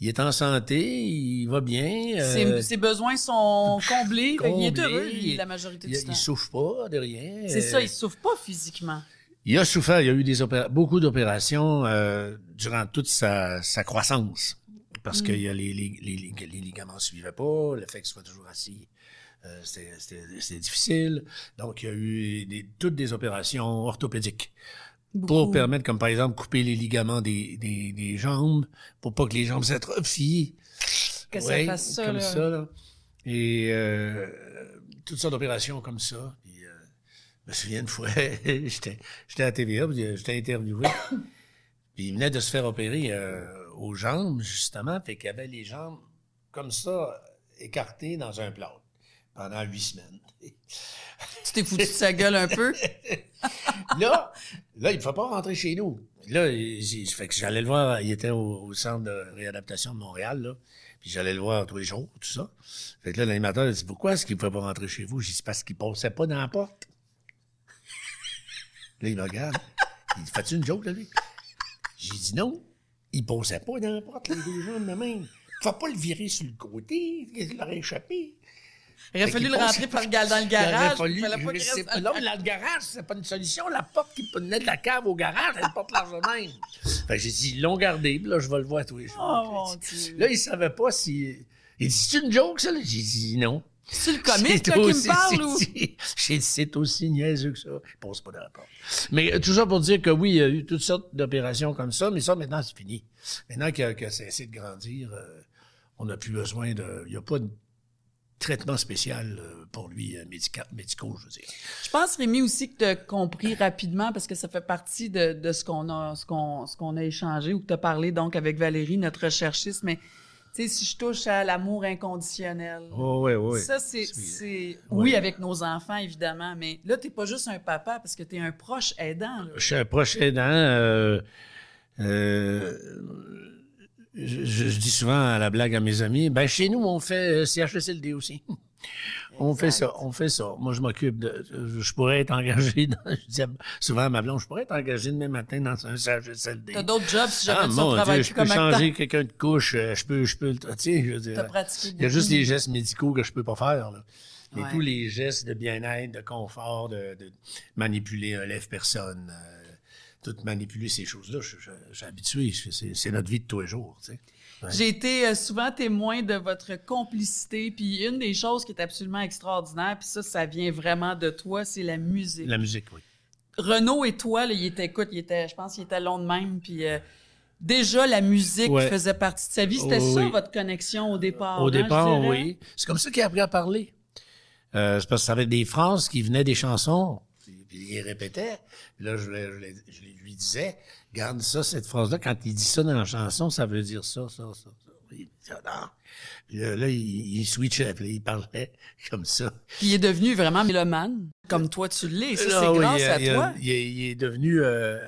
E: il est en santé, il va bien.
C: Ses,
E: euh,
C: ses besoins sont comblés. fait qu'il est
E: comblés,
C: heureux,
E: il-
C: la majorité
E: il,
C: du temps.
E: il souffre pas de rien.
C: C'est
E: Euh,
C: ça, il souffre pas physiquement.
E: Il a souffert, il y a eu des beaucoup d'opérations euh, durant toute sa, sa croissance. Parce que il y a les, les, les, les- ligaments ne suivaient pas, le fait qu'il soit toujours assis, euh, c'était- difficile. Donc, il y a eu des- toutes des opérations orthopédiques pour permettre, comme par exemple, couper les ligaments des, des, des jambes pour pas que les jambes s'atrophient.
C: Que ça
E: Ouais,
C: fasse ça,
E: comme
C: là.
E: ça, là. Et euh, toutes sortes d'opérations comme ça. Puis, euh, je me souviens une fois, j'étais j'étais à TVA, euh, j'étais interviewé. puis il venait de se faire opérer euh, aux jambes, justement, fait qu'il avait les jambes comme ça, écartées dans un plâtre pendant huit semaines.
C: Tu t'es foutu de sa gueule un peu?
E: là, là, il ne faut pas rentrer chez nous. Là, fait que j'allais le voir, il était au, centre de réadaptation de Montréal, là. Puis j'allais le voir tous les jours, tout ça. Fait que là, l'animateur a dit Pourquoi est-ce qu'il ne pouvait pas rentrer chez vous? J'ai dit parce qu'il ne passait pas dans la porte. là, il me regarde. Il dit Fais-tu une joke, là, lui? J'ai dit non. Il ne passait pas dans la porte, les deux jambes de même. Faut pas le virer sur le côté, il l'aurait échappé.
C: Il aurait fallu le rentrer par le dans le
E: Il aurait
C: garage.
E: fallu-
C: pas
E: je pas. Non, mais dans le garage, c'est pas une solution. La porte qui venait de la cave au garage, elle porte large de même. Fait que j'ai dit, ils l'ont gardé, puis là, je vais le voir tous les jours.
C: Oh, mon Dieu.
E: Là, il savait pas si. Il dit, c'est une joke, ça? là? J'ai dit, non.
C: C'est le comique, là, qui me parle, ou?
E: c'est- J'ai dit, c'est aussi niaiseux que ça. Il pose pas de rapport. Mais euh, tout ça pour dire que oui, il y a eu toutes sortes d'opérations comme ça, mais ça, maintenant, c'est fini. Maintenant qu'il a, qu'il a cessé de grandir, euh, on n'a plus besoin de. Il n'y a pas de traitement spécial euh, pour lui, euh, médica- médicaux, je veux dire.
C: Je pense, Rémi, aussi que tu as compris rapidement, parce que ça fait partie de, de ce qu'on a, ce qu'on, ce qu'on a échangé ou que tu as parlé donc avec Valérie, notre recherchiste. Mais tu sais, si je touche à l'amour inconditionnel,
E: Oh, oui, oui.
C: ça, c'est, oui, avec nos enfants, évidemment, mais là, tu pas juste un papa parce que tu es un proche aidant. là.
E: Je suis un proche aidant. euh, euh, je, je- dis souvent à la blague à mes amis, ben chez nous, on fait euh, CHSLD aussi. On fait ça, on fait ça. Moi, je m'occupe de. Je, je pourrais être engagé dans. Je dis souvent à ma blonde, je pourrais être engagé demain matin dans un CHSLD.
C: Tu as d'autres jobs si jamais
E: Ah,
C: tu
E: mon
C: travailles
E: Dieu, je peux changer quelqu'un de couche, euh, je peux, je peux, le- tu sais, je veux dire. Il y a juste les gestes médicaux que je peux pas faire. Là. Mais tous les gestes de bien-être, de confort, de, de manipuler un lève-personne, euh, tout manipuler ces choses-là, je, je, je suis habitué. C'est, notre vie de tous les jours. Tu sais. Ouais.
C: J'ai été euh, souvent témoin de votre complicité, puis une des choses qui est absolument extraordinaire, puis ça, ça vient vraiment de toi, c'est la musique.
E: La musique, oui.
C: Renaud et toi, là, il était, écoute, il était, je pense qu'il était long de même, puis euh, déjà la musique
E: Ouais.
C: faisait partie de sa vie. C'était
E: Oh,
C: ça
E: oui.
C: votre connexion au départ.
E: Au
C: hein,
E: départ, oui. C'est comme ça qu'il a appris à parler. Euh, c'est parce que ça avait des phrases qui venaient des chansons, puis, il répétait. Puis là, je, lui disais, garde ça, cette phrase-là, quand il dit ça dans la chanson, ça veut dire ça, ça, ça. ça. Il dit, ah, non. Puis là, là, il, il switchait, puis il parlait comme ça.
C: Puis il est devenu vraiment mélomane, comme toi tu l'es. Ça, c'est
E: oui,
C: grâce
E: il
C: à
E: il
C: toi.
E: Il, est- devenu... euh,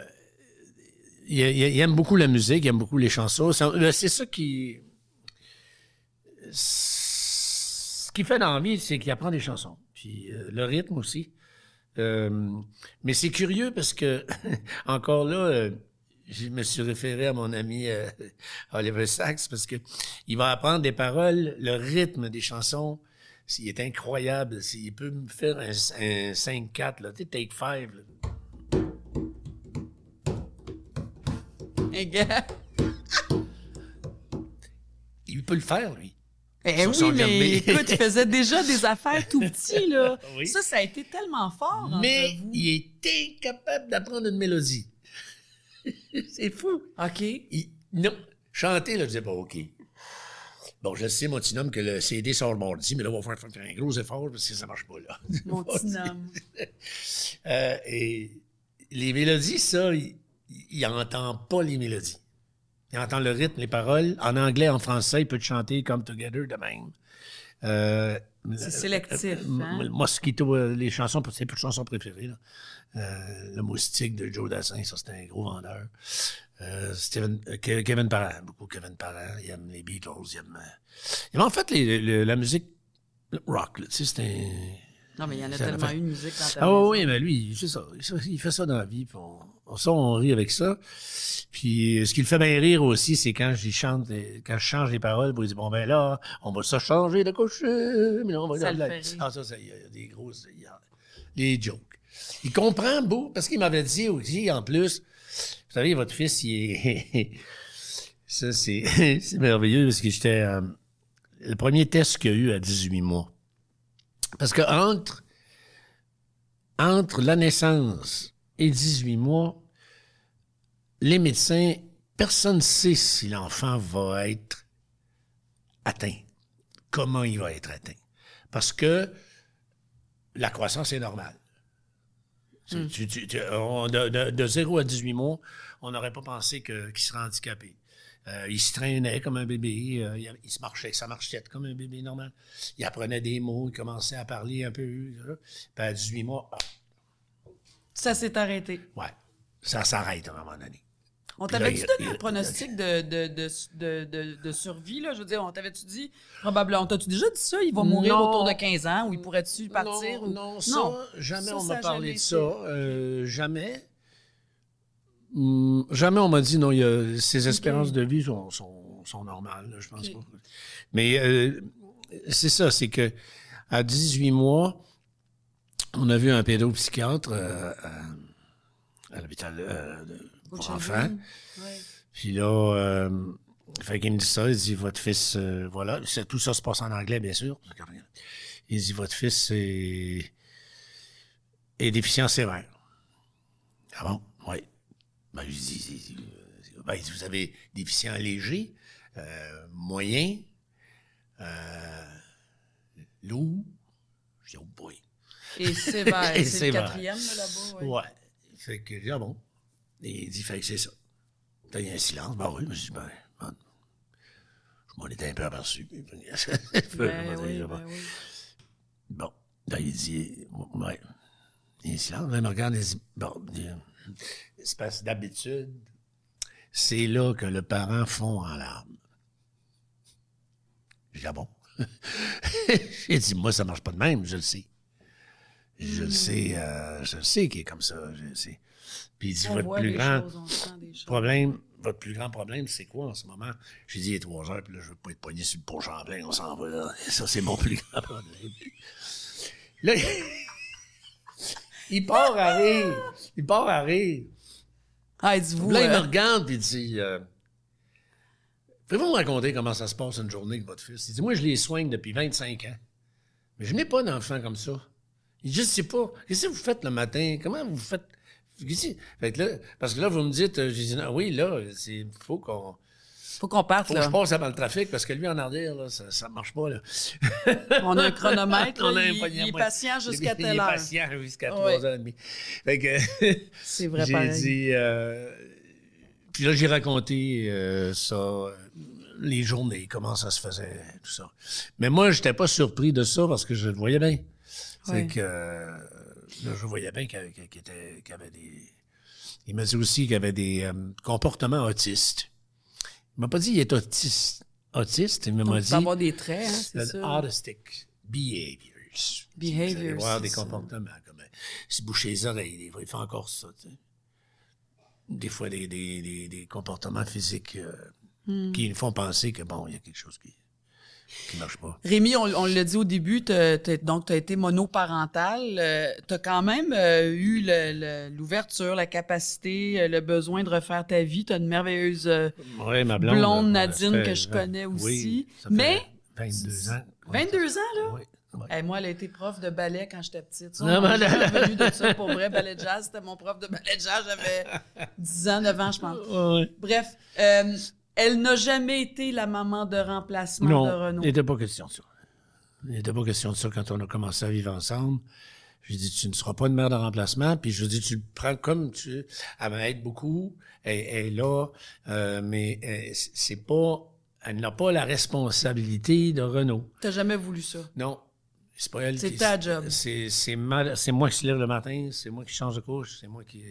E: il, aime beaucoup la musique, il aime beaucoup les chansons. Ben, C'est ça qui... Ce qu'il fait dans la vie, c'est qu'il apprend des chansons. Puis euh, le rythme aussi. Euh, mais c'est curieux parce que, encore là, euh, je me suis référé à mon ami euh, Oliver Sacks parce que il va apprendre des paroles, le rythme des chansons. Il est incroyable. Il peut me faire un, un 5-4, là, tu sais, take 5.
C: Un gars.
E: Il peut le faire, lui.
C: Eh oui, mais écoute, il faisait déjà des affaires tout petit, là.
E: Oui.
C: Ça, ça a été tellement fort.
E: Mais
C: vous.
E: il est incapable d'apprendre une mélodie. c'est fou.
C: OK.
E: Il- non. Chanter, là, je disais pas OK. Bon, je sais, mon petit homme, que le CD sort le mardi, mais là, on va faire, faire un gros effort parce que ça marche pas, là.
C: Mon petit homme.
E: Euh, et les mélodies, ça, il, il entend pas les mélodies. Il entend le rythme, les paroles. En anglais, en français, il peut te chanter Come Together de même. Euh,
C: C'est sélectif,
E: euh,
C: hein?
E: Mosquito, euh, les chansons, c'est plus chansons préférées. Là. Euh, le moustique de Joe Dassin, ça c'était un gros vendeur. Euh, Steven- euh, Kevin Parent, beaucoup Kevin Parent. Il aime les Beatles, il aime. euh, il aime en fait les- la musique rock. Là, tu sais, c'est un.
C: Non, mais il y en a tellement eu de musique dans ta
E: Ah oui, mais lui, il fait ça. Il fait- ça dans la vie. Puis on, ça, on rit avec ça. Puis ce qui le fait bien rire aussi, c'est quand j'y chante, quand je change les paroles, pour dit bon ben là, on va ça changer de couche. Mais là, on va
C: Ça le fait.
E: Ah ça, il y a des grosses, il y a des jokes. Il comprend beau parce qu'il m'avait dit aussi en plus. Vous savez, votre fils, il est. ça c'est c'est merveilleux parce que j'étais euh, le premier test qu'il y a eu à 18 mois. Parce que entre entre la naissance et 18 mois, les médecins, personne ne sait si l'enfant va être atteint, comment il va être atteint? Parce que la croissance est normale. Tu- tu- tu- tu- on- de, de- de 0 à 18 mois, on n'aurait pas pensé qu'il serait handicapé. Euh, il se traînait comme un bébé. euh, il, il se marchait, ça marchait comme un bébé normal. Il apprenait des mots, il commençait à parler un peu. là. Puis à 18 mois, ah,
C: Ça s'est arrêté.
E: ouais, ça s'arrête à un moment donné.
C: On t'avait-tu donné un pronostic de, de, de, de, de, de survie, là? Je veux dire, on t'avait-tu dit, probablement, on t'a-tu déjà dit ça? Il va mourir
E: Non.
C: autour de 15 ans ou il pourrait-tu partir?
E: Non,
C: ou-
E: non, ça,
C: Non.
E: jamais
C: Ça,
E: on m'a
C: a
E: parlé de ça. euh, jamais. Hum, jamais on m'a dit non, il y a, ses espérances de vie sont, sont, sont normales, là, je pense pas. Mais euh, c'est ça, c'est que à 18 mois, on a vu un pédopsychiatre euh, à, à l'hôpital euh, de- Enfants.
C: Ouais.
E: Puis là, euh, fait qu'il me dit ça, il dit votre fils, euh, voilà, c'est- tout ça se passe en anglais, bien sûr. Il dit votre fils est, est déficient sévère. Ah bon? Oui. Ben, je dis, ben, il dit, vous avez déficient léger, euh, moyen, euh, lourd. Je dis, oh boy.
C: Et sévère.
E: Et
C: c'est le quatrième, là, là-bas. ouais.
E: Ouais. Fait que, ah bon. Et il dit, fait que c'est ça. Là, il y a un silence. Ben oui, je me suis dit, ben, ben, je m'en étais un peu aperçu.
C: Ben oui, ben oui.
E: Bon. Là, il dit, ouais. Il y a un silence. Là, il me regarde et dit, bon, dit, espèce d'habitude, c'est là que le parent fond en larmes. J'ai dit, ah bon? J'ai dit, moi, ça marche pas de même, je le sais. Je le sais, euh, je le sais qu'il est comme ça, je le sais. Puis il dit,
C: On
E: votre
C: voit
E: plus grand
C: choses,
E: problème, votre plus grand problème, c'est quoi en ce moment? J'ai dit, il est trois heures, puis là, je veux pas être poigné sur le pont Champlain, on s'en va là. Ça, c'est mon plus grand problème. Là, il part à rire. Il part à rire.
C: Ah, dites-vous.
E: Là, il me
C: euh,
E: regarde et il dit euh, Pouvez-vous me raconter comment ça se passe une journée avec votre fils? Il dit Moi, je les soigne depuis 25 ans. Mais je n'ai pas d'enfant comme ça. Il dit Je sais pas. Qu'est-ce que vous faites le matin? Comment vous faites? Fait que là, Parce que là, vous me dites euh, J'ai dit Non, Oui, là, il faut qu'on.
C: faut qu'on parte,
E: Faut que je passe avant le trafic parce que lui en arrière, là, ça, ça marche pas. Là.
C: On a un chronomètre,
E: On a un
C: il, il est patient jusqu'à telle
E: Il est
C: heure.
E: patient jusqu'à
C: Ouais.
E: 3h30. Fait que.
C: C'est vrai,
E: J'ai dit. euh, puis là, j'ai raconté euh, ça, les journées, comment ça se faisait, tout ça. Mais moi, j'étais pas surpris de ça parce que je le voyais bien. C'est
C: Ouais.
E: que. Là, je voyais bien qu'il était- avait des. Il m'a dit aussi qu'il avait des euh, comportements autistes. Il m'a pas dit qu'il est autiste. Autiste, il m'a dit.
C: avoir des traits, hein, c'est ça.
E: Autistic behaviors.
C: Behaviors,
E: Vous allez voir des
C: ça.
E: comportements comme euh, se boucher les oreilles, il fait encore ça. Des fois, des, des, des, des comportements physiques euh,
C: Hmm.
E: qui nous font penser que bon, il y a quelque chose qui qui marche pas.
C: Rémi, on, on l'a dit au début, t'as- t'as- donc tu as été monoparental. tu as quand même euh, eu le- le- l'ouverture, la capacité, euh, le besoin de refaire ta vie. Tu as une merveilleuse euh,
E: ma
C: blonde,
E: blonde. euh,
C: Nadine
E: fait
C: que je connais
E: oui,
C: aussi.
E: ça fait
C: Mais-
E: 22 ans. Ouais,
C: 22
E: ça-
C: ans, là?
E: Oui.
C: moi, elle a été prof de ballet quand j'étais petite. Ça,
E: Non,
C: on m'a
E: mais-
C: jamais revenu de ça pour vrai. Ballet de jazz, c'était mon prof de ballet de jazz. J'avais 10 ans, 9 ans, je pense.
E: Ouais.
C: Bref, euh, elle n'a jamais été la maman de remplacement
E: Non,
C: de Renaud.
E: il n'était pas question de ça. Il n'était pas question de ça quand on a commencé à vivre ensemble. J'ai dit, tu ne seras pas une mère de remplacement. Puis je dis, tu le prends comme tu... Elle m'aide beaucoup. Elle, elle est là. euh, mais euh, c'est pas... Elle n'a pas la responsabilité de Renault.
C: T'as jamais voulu ça?
E: Non. C'est pas elle
C: C'est ta job.
E: C'est, moi qui se lève le matin. C'est moi qui change de couche. C'est moi qui,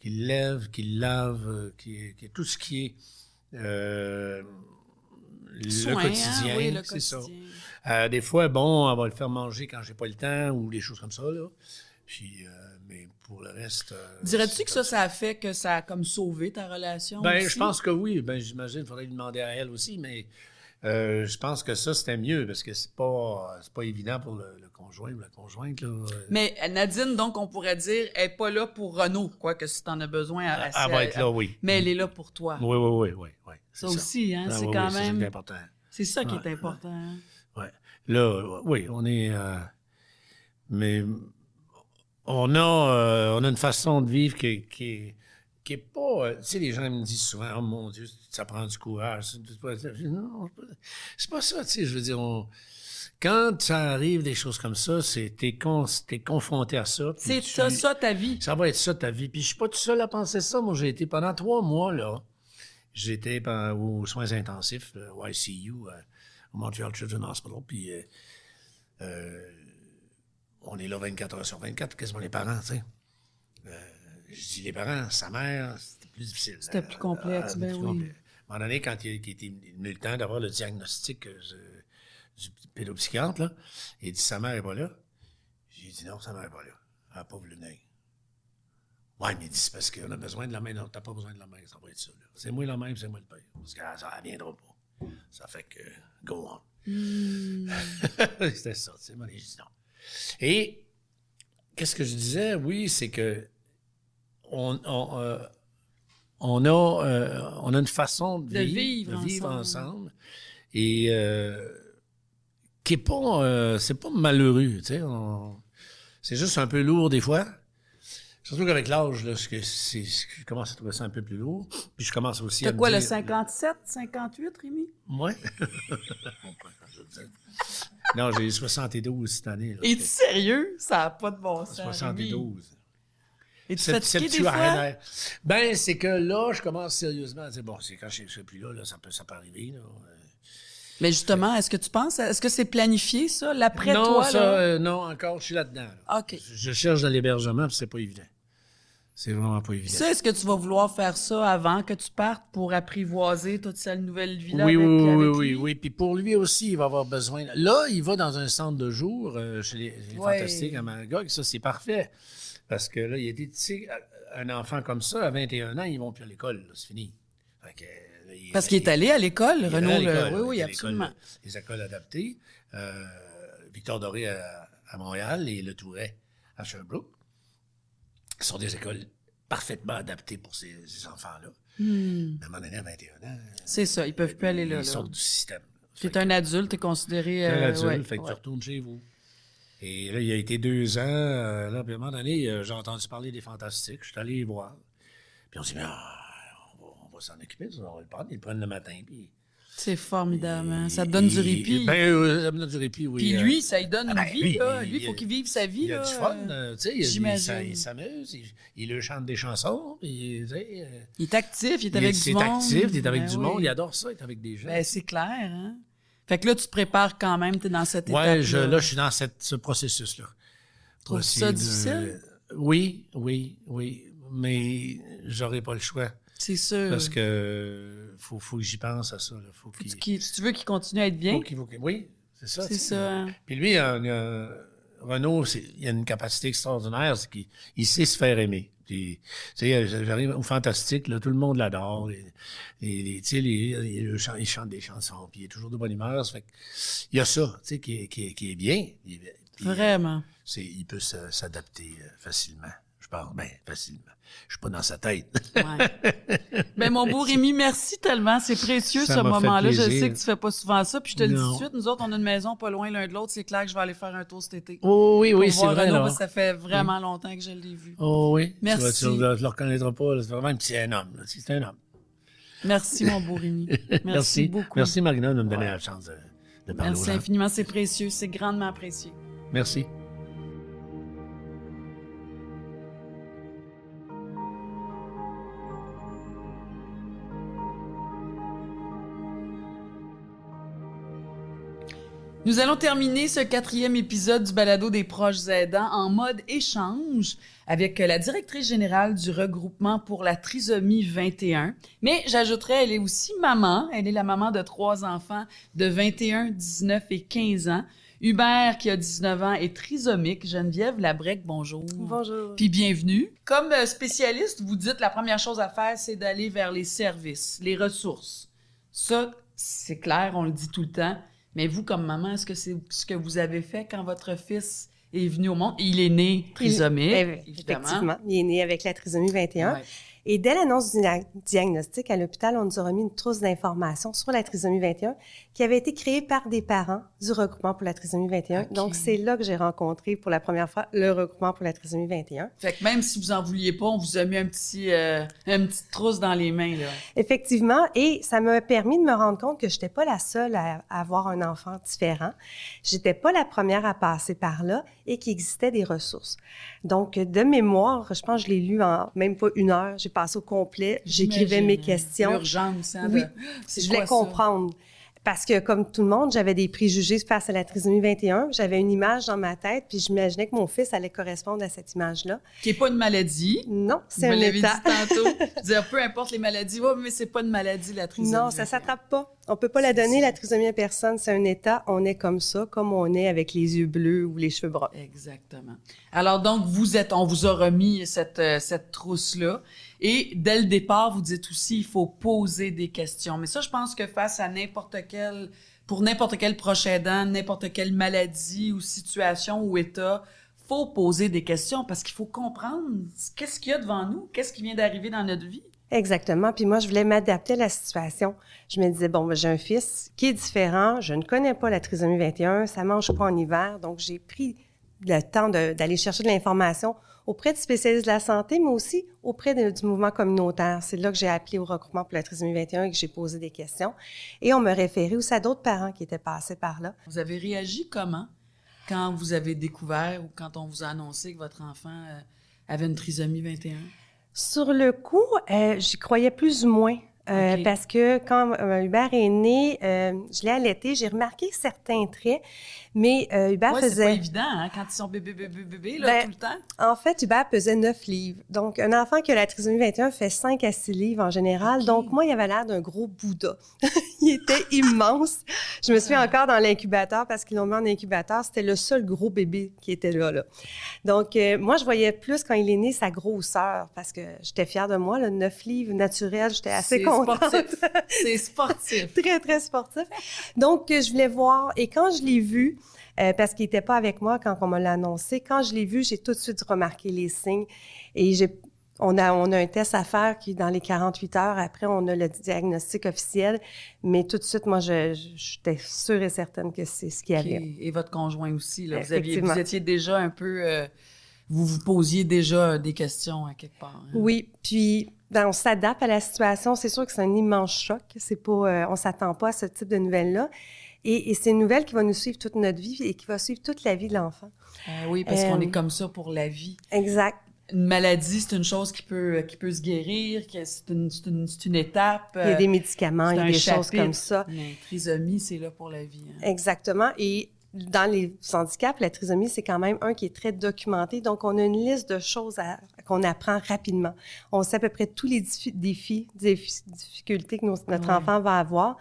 E: qui le lève, qui le lave, euh, qui, qui tout ce qui est... euh, le
C: hein?
E: quotidien,
C: Oui,
E: c'est ça. Euh, des fois, bon, on va le faire manger quand j'ai pas le temps ou des choses comme ça, là. Puis, euh, mais pour le reste...
C: Dirais-tu que ça, ça a fait que ça a comme sauvé ta relation?
E: Ben,
C: aussi?
E: je pense que oui. Ben, j'imagine, il faudrait lui demander à elle aussi, mais euh, je pense que ça, c'était mieux parce que c'est pas, c'est pas évident pour le, le conjoint ou la conjointe, là. Euh,
C: Mais Nadine, donc, on pourrait dire, elle n'est pas là pour Renaud, quoi que si t'en as besoin. Elle,
E: elle va être là, oui.
C: Mais elle est là pour toi.
E: Oui, oui, oui, oui. oui
C: Ça
E: c'est
C: aussi, hein,
E: Ah,
C: c'est
E: oui,
C: quand
E: oui,
C: même-
E: C'est important.
C: C'est ça qui
E: Ouais,
C: est important. hein.
E: Ouais. Là, oui, on est. euh, mais on a, euh, on a une façon de vivre qui, qui, est- qui est pas. tu sais, les gens me disent souvent, oh mon Dieu, ça prend du courage. C'est pas, je dis, non, c'est pas- c'est pas ça, tu sais. Je veux dire, on- quand ça arrive des choses comme ça, c'est t'es, con, t'es confronté à ça.
C: C'est
E: tu-
C: ça, ça ta vie.
E: ça va être ça ta vie. Puis je suis pas tout seul à penser ça. Moi, j'ai été pendant trois mois, là. j'étais aux soins intensifs, euh, au ICU, euh, au Montreal Children's Hospital, puis euh, euh, on est là 24 heures sur 24, quasiment les parents, tu sais. Je dis les parents, sa mère, c'était plus difficile.
C: C'était plus complexe, ben oui.
E: À un moment donné, quand il, il était venu le temps d'avoir le diagnostic du pédopsychiatre, là, il dit sa mère n'est pas là. J'ai dit non, sa mère n'est pas là. Elle n'a pas voulu venir. Ouais, mais il dit c'est parce qu'on a besoin de la main. Non, t'as pas besoin de la main, ça va être ça. C'est moi la main, c'est moi le père. Parce que ça ne viendra pas. Ça fait que, go on. C'était ça, tu sais. Moi, j'ai dit non. Et, qu'est-ce que je disais? Oui, c'est que on, on, euh, on a, euh, on a une façon de,
C: De vivre
E: de vivre
C: ensemble.
E: ensemble. Et euh, qui est pas, euh, c'est pas malheureux, tu sais. on- C'est juste un peu lourd des fois. Surtout qu'avec l'âge, là, ce que c'est, ce que je commence à trouver ça un peu plus lourd. Puis je commence aussi à
C: T'as
E: me
C: quoi, le
E: dire-
C: 57, 58, Rémi?
E: Ouais. non, j'ai 72 cette année. là.
C: Es-tu sérieux? Ça n'a pas de bon sens. Rémi.
E: 72.
C: Es-tu
E: C'est- c'est
C: fatigué
E: le
C: des fois?
E: Ben, c'est que là, je commence sérieusement à dire, bon, c'est quand je ne serai plus là, là, ça peut, ça peut arriver. Là.
C: Mais justement, est-ce que tu penses, est-ce que c'est planifié, ça, l'après
E: non, ça,
C: là?
E: euh, non, encore, je suis là-dedans. là.
C: OK.
E: Je, cherche de l'hébergement, puis c'est pas évident. C'est vraiment pas évident.
C: Ça, est-ce que tu vas vouloir faire ça avant que tu partes pour apprivoiser toute cette nouvelle vie-là
E: oui,
C: avec,
E: oui, oui,
C: avec
E: oui,
C: lui?
E: oui. Puis pour lui aussi, il va avoir besoin. Là, il va dans un centre de jour euh, chez les, les
C: Ouais.
E: Fantastiques à Magog. Ça, c'est parfait. Parce que là, il était, tu sais, un enfant comme ça, à 21 ans, ils vont plus à l'école. C'est fini. Fait que, il-
C: Parce qu'il est allé à l'école, Renaud. le- Oui, oui, absolument.
E: Les écoles adaptées. Euh, Victor Doré à, à Montréal et Le Touret à Sherbrooke. Ce sont des écoles parfaitement adaptées pour ces, ces enfants-là. Mais à un moment donné, à 21 ans,
C: C'est ça, ils peuvent plus aller là.
E: ils sortent du système.
C: Tu es un adulte, tu es considéré...
E: T'es un
C: euh,
E: adulte,
C: ouais,
E: fait que
C: ouais.
E: tu retournes chez vous. Et là, il a été deux ans. euh, là, puis à un moment donné, euh, j'ai entendu parler des Fantastiques. Je suis allé les voir. Puis on s'est dit, ah, s'en occuper, ça, on va le prendre. Ils le prennent le matin. Puis,
C: C'est formidable. hein. Ça te donne du répit.
E: Ben, euh, ça me donne du répit, oui.
C: Puis
E: euh,
C: lui, ça lui donne une
E: ah ben,
C: vie.
E: lui,
C: là.
E: il-
C: Lui, il faut
E: il-
C: qu'il vive sa vie.
E: il a
C: là.
E: du fun, euh, tu sais. il- il Il s'amuse, il, il chante des chansons. Puis,
C: Il est actif, il est
E: il
C: avec
E: est
C: du monde.
E: actif, il est avec
C: Ben
E: du
C: oui.
E: monde. Il adore ça, il est avec des gens.
C: Ben, c'est clair, hein? Fait que là, tu te prépares quand même, tu es dans cette étape
E: Ouais, je, là, je suis dans cette, ce processus-là.
C: Trouves-tu ça difficile?
E: Oui, oui, oui. Mais j'aurais pas le choix.
C: C'est sûr.
E: Parce que faut, faut que j'y pense à ça. Là. Faut qu'il,
C: Qui- si tu veux qu'il continue à être bien,
E: faut faut Oui, c'est ça.
C: c'est ça. hein.
E: Puis lui, Renaud, il a une capacité extraordinaire, c'est qu'il il sait se faire aimer. Puis, tu sais, j'arrive au fantastique, là, tout le monde l'adore. Il chante des chansons, puis il est toujours de bonne humeur. Ça fait il y a ça, tu sais, qui, est- qui, est- qui est bien. Puis,
C: Vraiment.
E: c'est, il peut s'adapter euh, facilement. Je parle, ben, facilement. Je suis pas dans sa tête.
C: Ouais. ben, mon beau Rémi, merci tellement. C'est précieux
E: Ça
C: ce moment-là. Je sais que tu fais pas souvent ça. Puis je te le dis tout de suite, nous autres, on a une maison pas loin l'un de l'autre. C'est clair que je vais aller faire un tour cet été.
E: Oh oui, oui, c'est vrai.
C: Renaud, ça fait vraiment longtemps que je l'ai vu.
E: Oh oui.
C: Merci.
E: Tu, tu le- reconnaîtras pas. C'est vraiment un petit un homme. C'est un homme.
C: Merci, mon beau Rémi. Merci,
E: Merci.
C: beaucoup.
E: Merci, Marina, de me donner
C: Ouais.
E: la chance de, de parler aux
C: Merci
E: gens.
C: infiniment. C'est précieux. C'est grandement précieux.
E: Merci.
C: Nous allons terminer ce quatrième épisode du balado des proches aidants en mode échange avec la directrice générale du regroupement pour la trisomie 21. Mais j'ajouterais, elle est aussi maman. Elle est la maman de trois enfants de 21, 19 et 15 ans. Hubert, qui a 19 ans, est trisomique. Geneviève Labrec, bonjour.
D: Bonjour.
C: Puis bienvenue. Comme spécialiste, vous dites la première chose à faire, c'est d'aller vers les services, les ressources. Ça, c'est clair, on le dit tout le temps. Mais vous, comme maman, est-ce que c'est ce que vous avez fait quand votre fils est venu au monde? Il est né trisomique,
D: Eh,
C: évidemment.
D: Effectivement, il est né avec la trisomie 21.
C: Ouais.
D: Et dès l'annonce du dia- diagnostic à l'hôpital, on nous a remis une trousse d'informations sur la trisomie 21 qui avait été créée par des parents du regroupement pour la trisomie 21.
C: Ok.
D: Donc, c'est là que j'ai rencontré pour la première fois le regroupement pour la trisomie 21.
C: Fait que même si vous en vouliez pas, on vous a mis un petit, euh, une petite trousse dans les mains, là.
D: Effectivement, et ça m'a permis de me rendre compte que j'étais pas la seule à à avoir un enfant différent. J'étais pas la première à passer par là et qu'il existait des ressources. Donc, de mémoire, je pense que je l'ai lu en même pas une heure. J'ai passais au complet, j'écrivais mes
C: J'imagine,
D: questions.
C: L'urgence, hein,
D: Oui,
C: de-
D: je voulais
C: ça?
D: comprendre. Parce que, comme tout le monde, j'avais des préjugés face à la trisomie 21. J'avais une image dans ma tête, puis j'imaginais que mon fils allait correspondre à cette image-là.
C: Qui n'est pas une maladie.
D: Non, c'est un
C: l'avez dit
D: état.
C: tantôt. Dire, peu importe les maladies, ouais, mais c'est pas une maladie, la trisomie.
D: Non, ça
C: 21.
D: s'attrape pas. On peut pas la donner,
C: ça.
D: la trisomie à personne. C'est un état, on est comme ça, comme on est avec les yeux bleus ou les cheveux bruns.
C: Exactement. Alors donc, vous êtes, on vous a remis cette, euh, cette trousse-là. Et dès le départ, vous dites aussi, il faut poser des questions. Mais ça, je pense que face à n'importe quel, pour n'importe quel proche aidant, n'importe quelle maladie ou situation ou état, faut poser des questions parce qu'il faut comprendre qu'est-ce qu'il y a devant nous, qu'est-ce qui vient d'arriver dans notre vie.
D: Exactement. Puis moi, je voulais m'adapter à la situation. Je me disais, bon, j'ai un fils qui est différent. Je ne connais pas la trisomie 21. Ça mange pas en hiver. Donc, j'ai pris le temps d'aller chercher de l'information auprès de spécialistes de la santé, mais aussi auprès de- du mouvement communautaire. C'est là que j'ai appelé au regroupement pour la trisomie 21 et que j'ai posé des questions. Et on me référait aussi à d'autres parents qui étaient passés par là.
C: Vous avez réagi comment quand vous avez découvert ou quand on vous a annoncé que votre enfant euh, avait une trisomie 21?
D: Sur le coup, euh, j'y croyais plus ou moins. Euh. Parce que quand euh, Hubert est né, je l'ai allaité, j'ai remarqué certains traits, mais euh, Hubert
C: Ouais, c'est pas
D: faisait...
C: évident, hein, quand ils sont bébés, bébés, bébés, là,
D: Ben,
C: tout le temps.
D: En fait, Hubert pesait 9 livres. Donc, un enfant qui a la trisomie 21 fait 5 à 6 livres en général. Donc, moi, il avait l'air d'un gros Bouddha. il était immense. Je me suis
C: Ah.
D: encore dans l'incubateur parce qu'ils l'ont mis en incubateur. C'était le seul gros bébé qui était là. là. Donc, euh, moi, je voyais plus quand il est né sa grosseur parce que j'étais fière de moi. Là, 9 livres naturels, j'étais assez
C: C'est
D: contente.
C: sportif. C'est sportif.
D: très, très sportif. Donc, euh, je voulais voir. Et quand je l'ai vu, euh, parce qu'il n'était pas avec moi quand on me l'a annoncé, quand je l'ai vu, j'ai tout de suite remarqué les signes. Et j'ai, on, a, on a un test à faire qui, dans les 48 heures, après, on a le diagnostic officiel. Mais tout de suite, moi, je, j'étais sûre et certaine que c'est ce qu'il y avait.
C: Et votre conjoint aussi. Là. Vous, aviez, vous étiez déjà un peu... euh, vous vous posiez déjà des questions à quelque part. hein?
D: Oui, puis ben, on s'adapte à la situation. C'est sûr que c'est un immense choc. C'est pas, euh, on s'attend pas à ce type de nouvelles-là. Et, et c'est une nouvelle qui va nous suivre toute notre vie et qui va suivre toute la vie de l'enfant.
C: Ah oui, parce qu'on
D: Euh,
C: est comme ça pour la vie.
D: Exact.
C: Une maladie, c'est une chose qui peut, qui peut se guérir, c'est une, une, une étape.
D: Il y a
C: euh,
D: des médicaments, il y a des choses comme ça.
C: Mais trisomie, c'est là pour la vie. hein.
D: Exactement. Et dans les handicaps, la trisomie, c'est quand même un qui est très documenté. Donc, on a une liste de choses qu'on apprend rapidement. On sait à peu près tous les défis, défis- difficultés que nos- notre
C: Ouais.
D: enfant va avoir.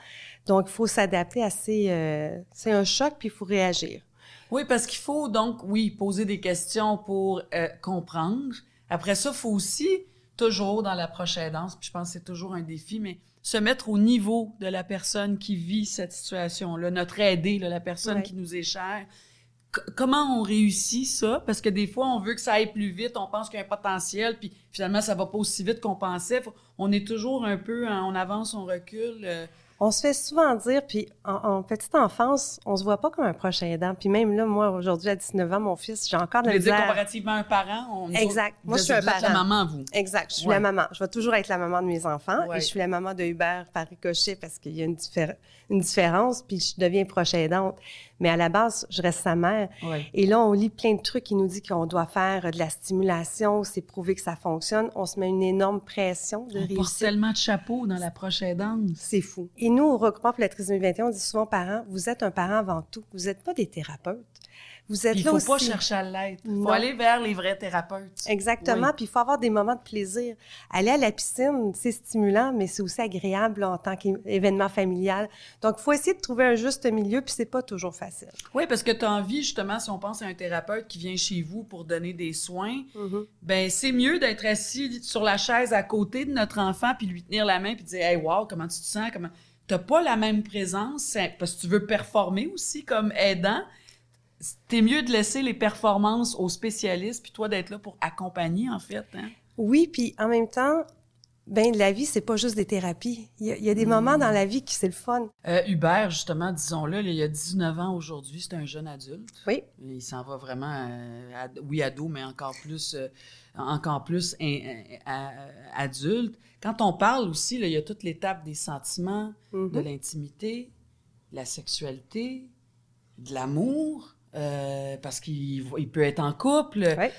D: Donc, il faut s'adapter à ces... euh, c'est un choc, puis il faut réagir.
C: Oui, parce qu'il faut donc, oui, poser des questions pour euh, comprendre. Après ça, il faut aussi, toujours dans la prochaine danse, puis je pense que c'est toujours un défi, mais se mettre au niveau de la personne qui vit cette situation-là, notre aidé, là, la personne
D: Ouais.
C: qui nous est chère. C- comment on réussit ça? Parce que des fois, on veut que ça aille plus vite, on pense qu'il y a un potentiel, puis finalement, ça va pas aussi vite qu'on pensait. Faut- on est toujours un peu, en- on avance, on recule. euh,
D: On se fait souvent dire, puis en, en petite enfance, on se voit pas comme un prochain aidant. Puis même là, moi, aujourd'hui, à 19 ans, mon fils, j'ai encore de la
C: veux dire,
D: misère.
C: comparativement à un parent, on
D: Exact.
C: autres,
D: Moi, je suis un
C: êtes la
D: parent.
C: maman, vous.
D: Exact. Je suis
C: Ouais.
D: la maman. Je vais toujours être la maman de mes enfants
C: Ouais.
D: et je suis la maman de Hubert par ricochet parce qu'il y a une, diffé- une différence, puis je deviens proche aidante. Mais à la base, je reste sa mère.
C: Ouais.
D: Et là, on lit plein de trucs qui nous dit qu'on doit faire de la stimulation, c'est prouvé que ça fonctionne. On se met une énorme pression de
C: On porte
D: réussir.
C: tellement de chapeaux dans la prochaine danse.
D: C'est fou. Et nous, au regroupement pour la trisomie 21, on dit souvent aux parents, vous êtes un parent avant tout. Vous n'êtes pas des thérapeutes. Vous êtes
C: Il
D: là
C: faut
D: aussi.
C: pas chercher à l'être. Il faut aller vers les vrais thérapeutes.
D: Exactement.
C: Oui.
D: Puis il faut avoir des moments de plaisir. Aller à la piscine, c'est stimulant, mais c'est aussi agréable là, en tant qu'événement familial. Donc, il faut essayer de trouver un juste milieu, puis c'est pas toujours facile.
C: Oui, parce que tu as envie, justement, si on pense à un thérapeute qui vient chez vous pour donner des soins, ben c'est mieux d'être assis sur la chaise à côté de notre enfant puis lui tenir la main puis dire Hey, wow, comment tu te sens? Comment... T'as pas la même présence parce que tu veux performer aussi comme aidant. T'es mieux de laisser les performances aux spécialistes puis toi d'être là pour accompagner, en fait. Hein?
D: Oui, puis en même temps, ben la vie, c'est pas juste des thérapies. Il y a, il y a des moments dans la vie qui c'est le fun.
C: Euh, Hubert, justement, disons-le, il a 19 ans aujourd'hui, c'est un jeune adulte.
D: Oui.
C: Il s'en va vraiment, euh, oui, ado, mais encore plus, euh, encore plus in- in- à- adulte. Quand on parle aussi, là, il y a toute l'étape des sentiments, de l'intimité, de la sexualité, de l'amour, euh, parce qu'il il peut être en couple.
D: Ouais.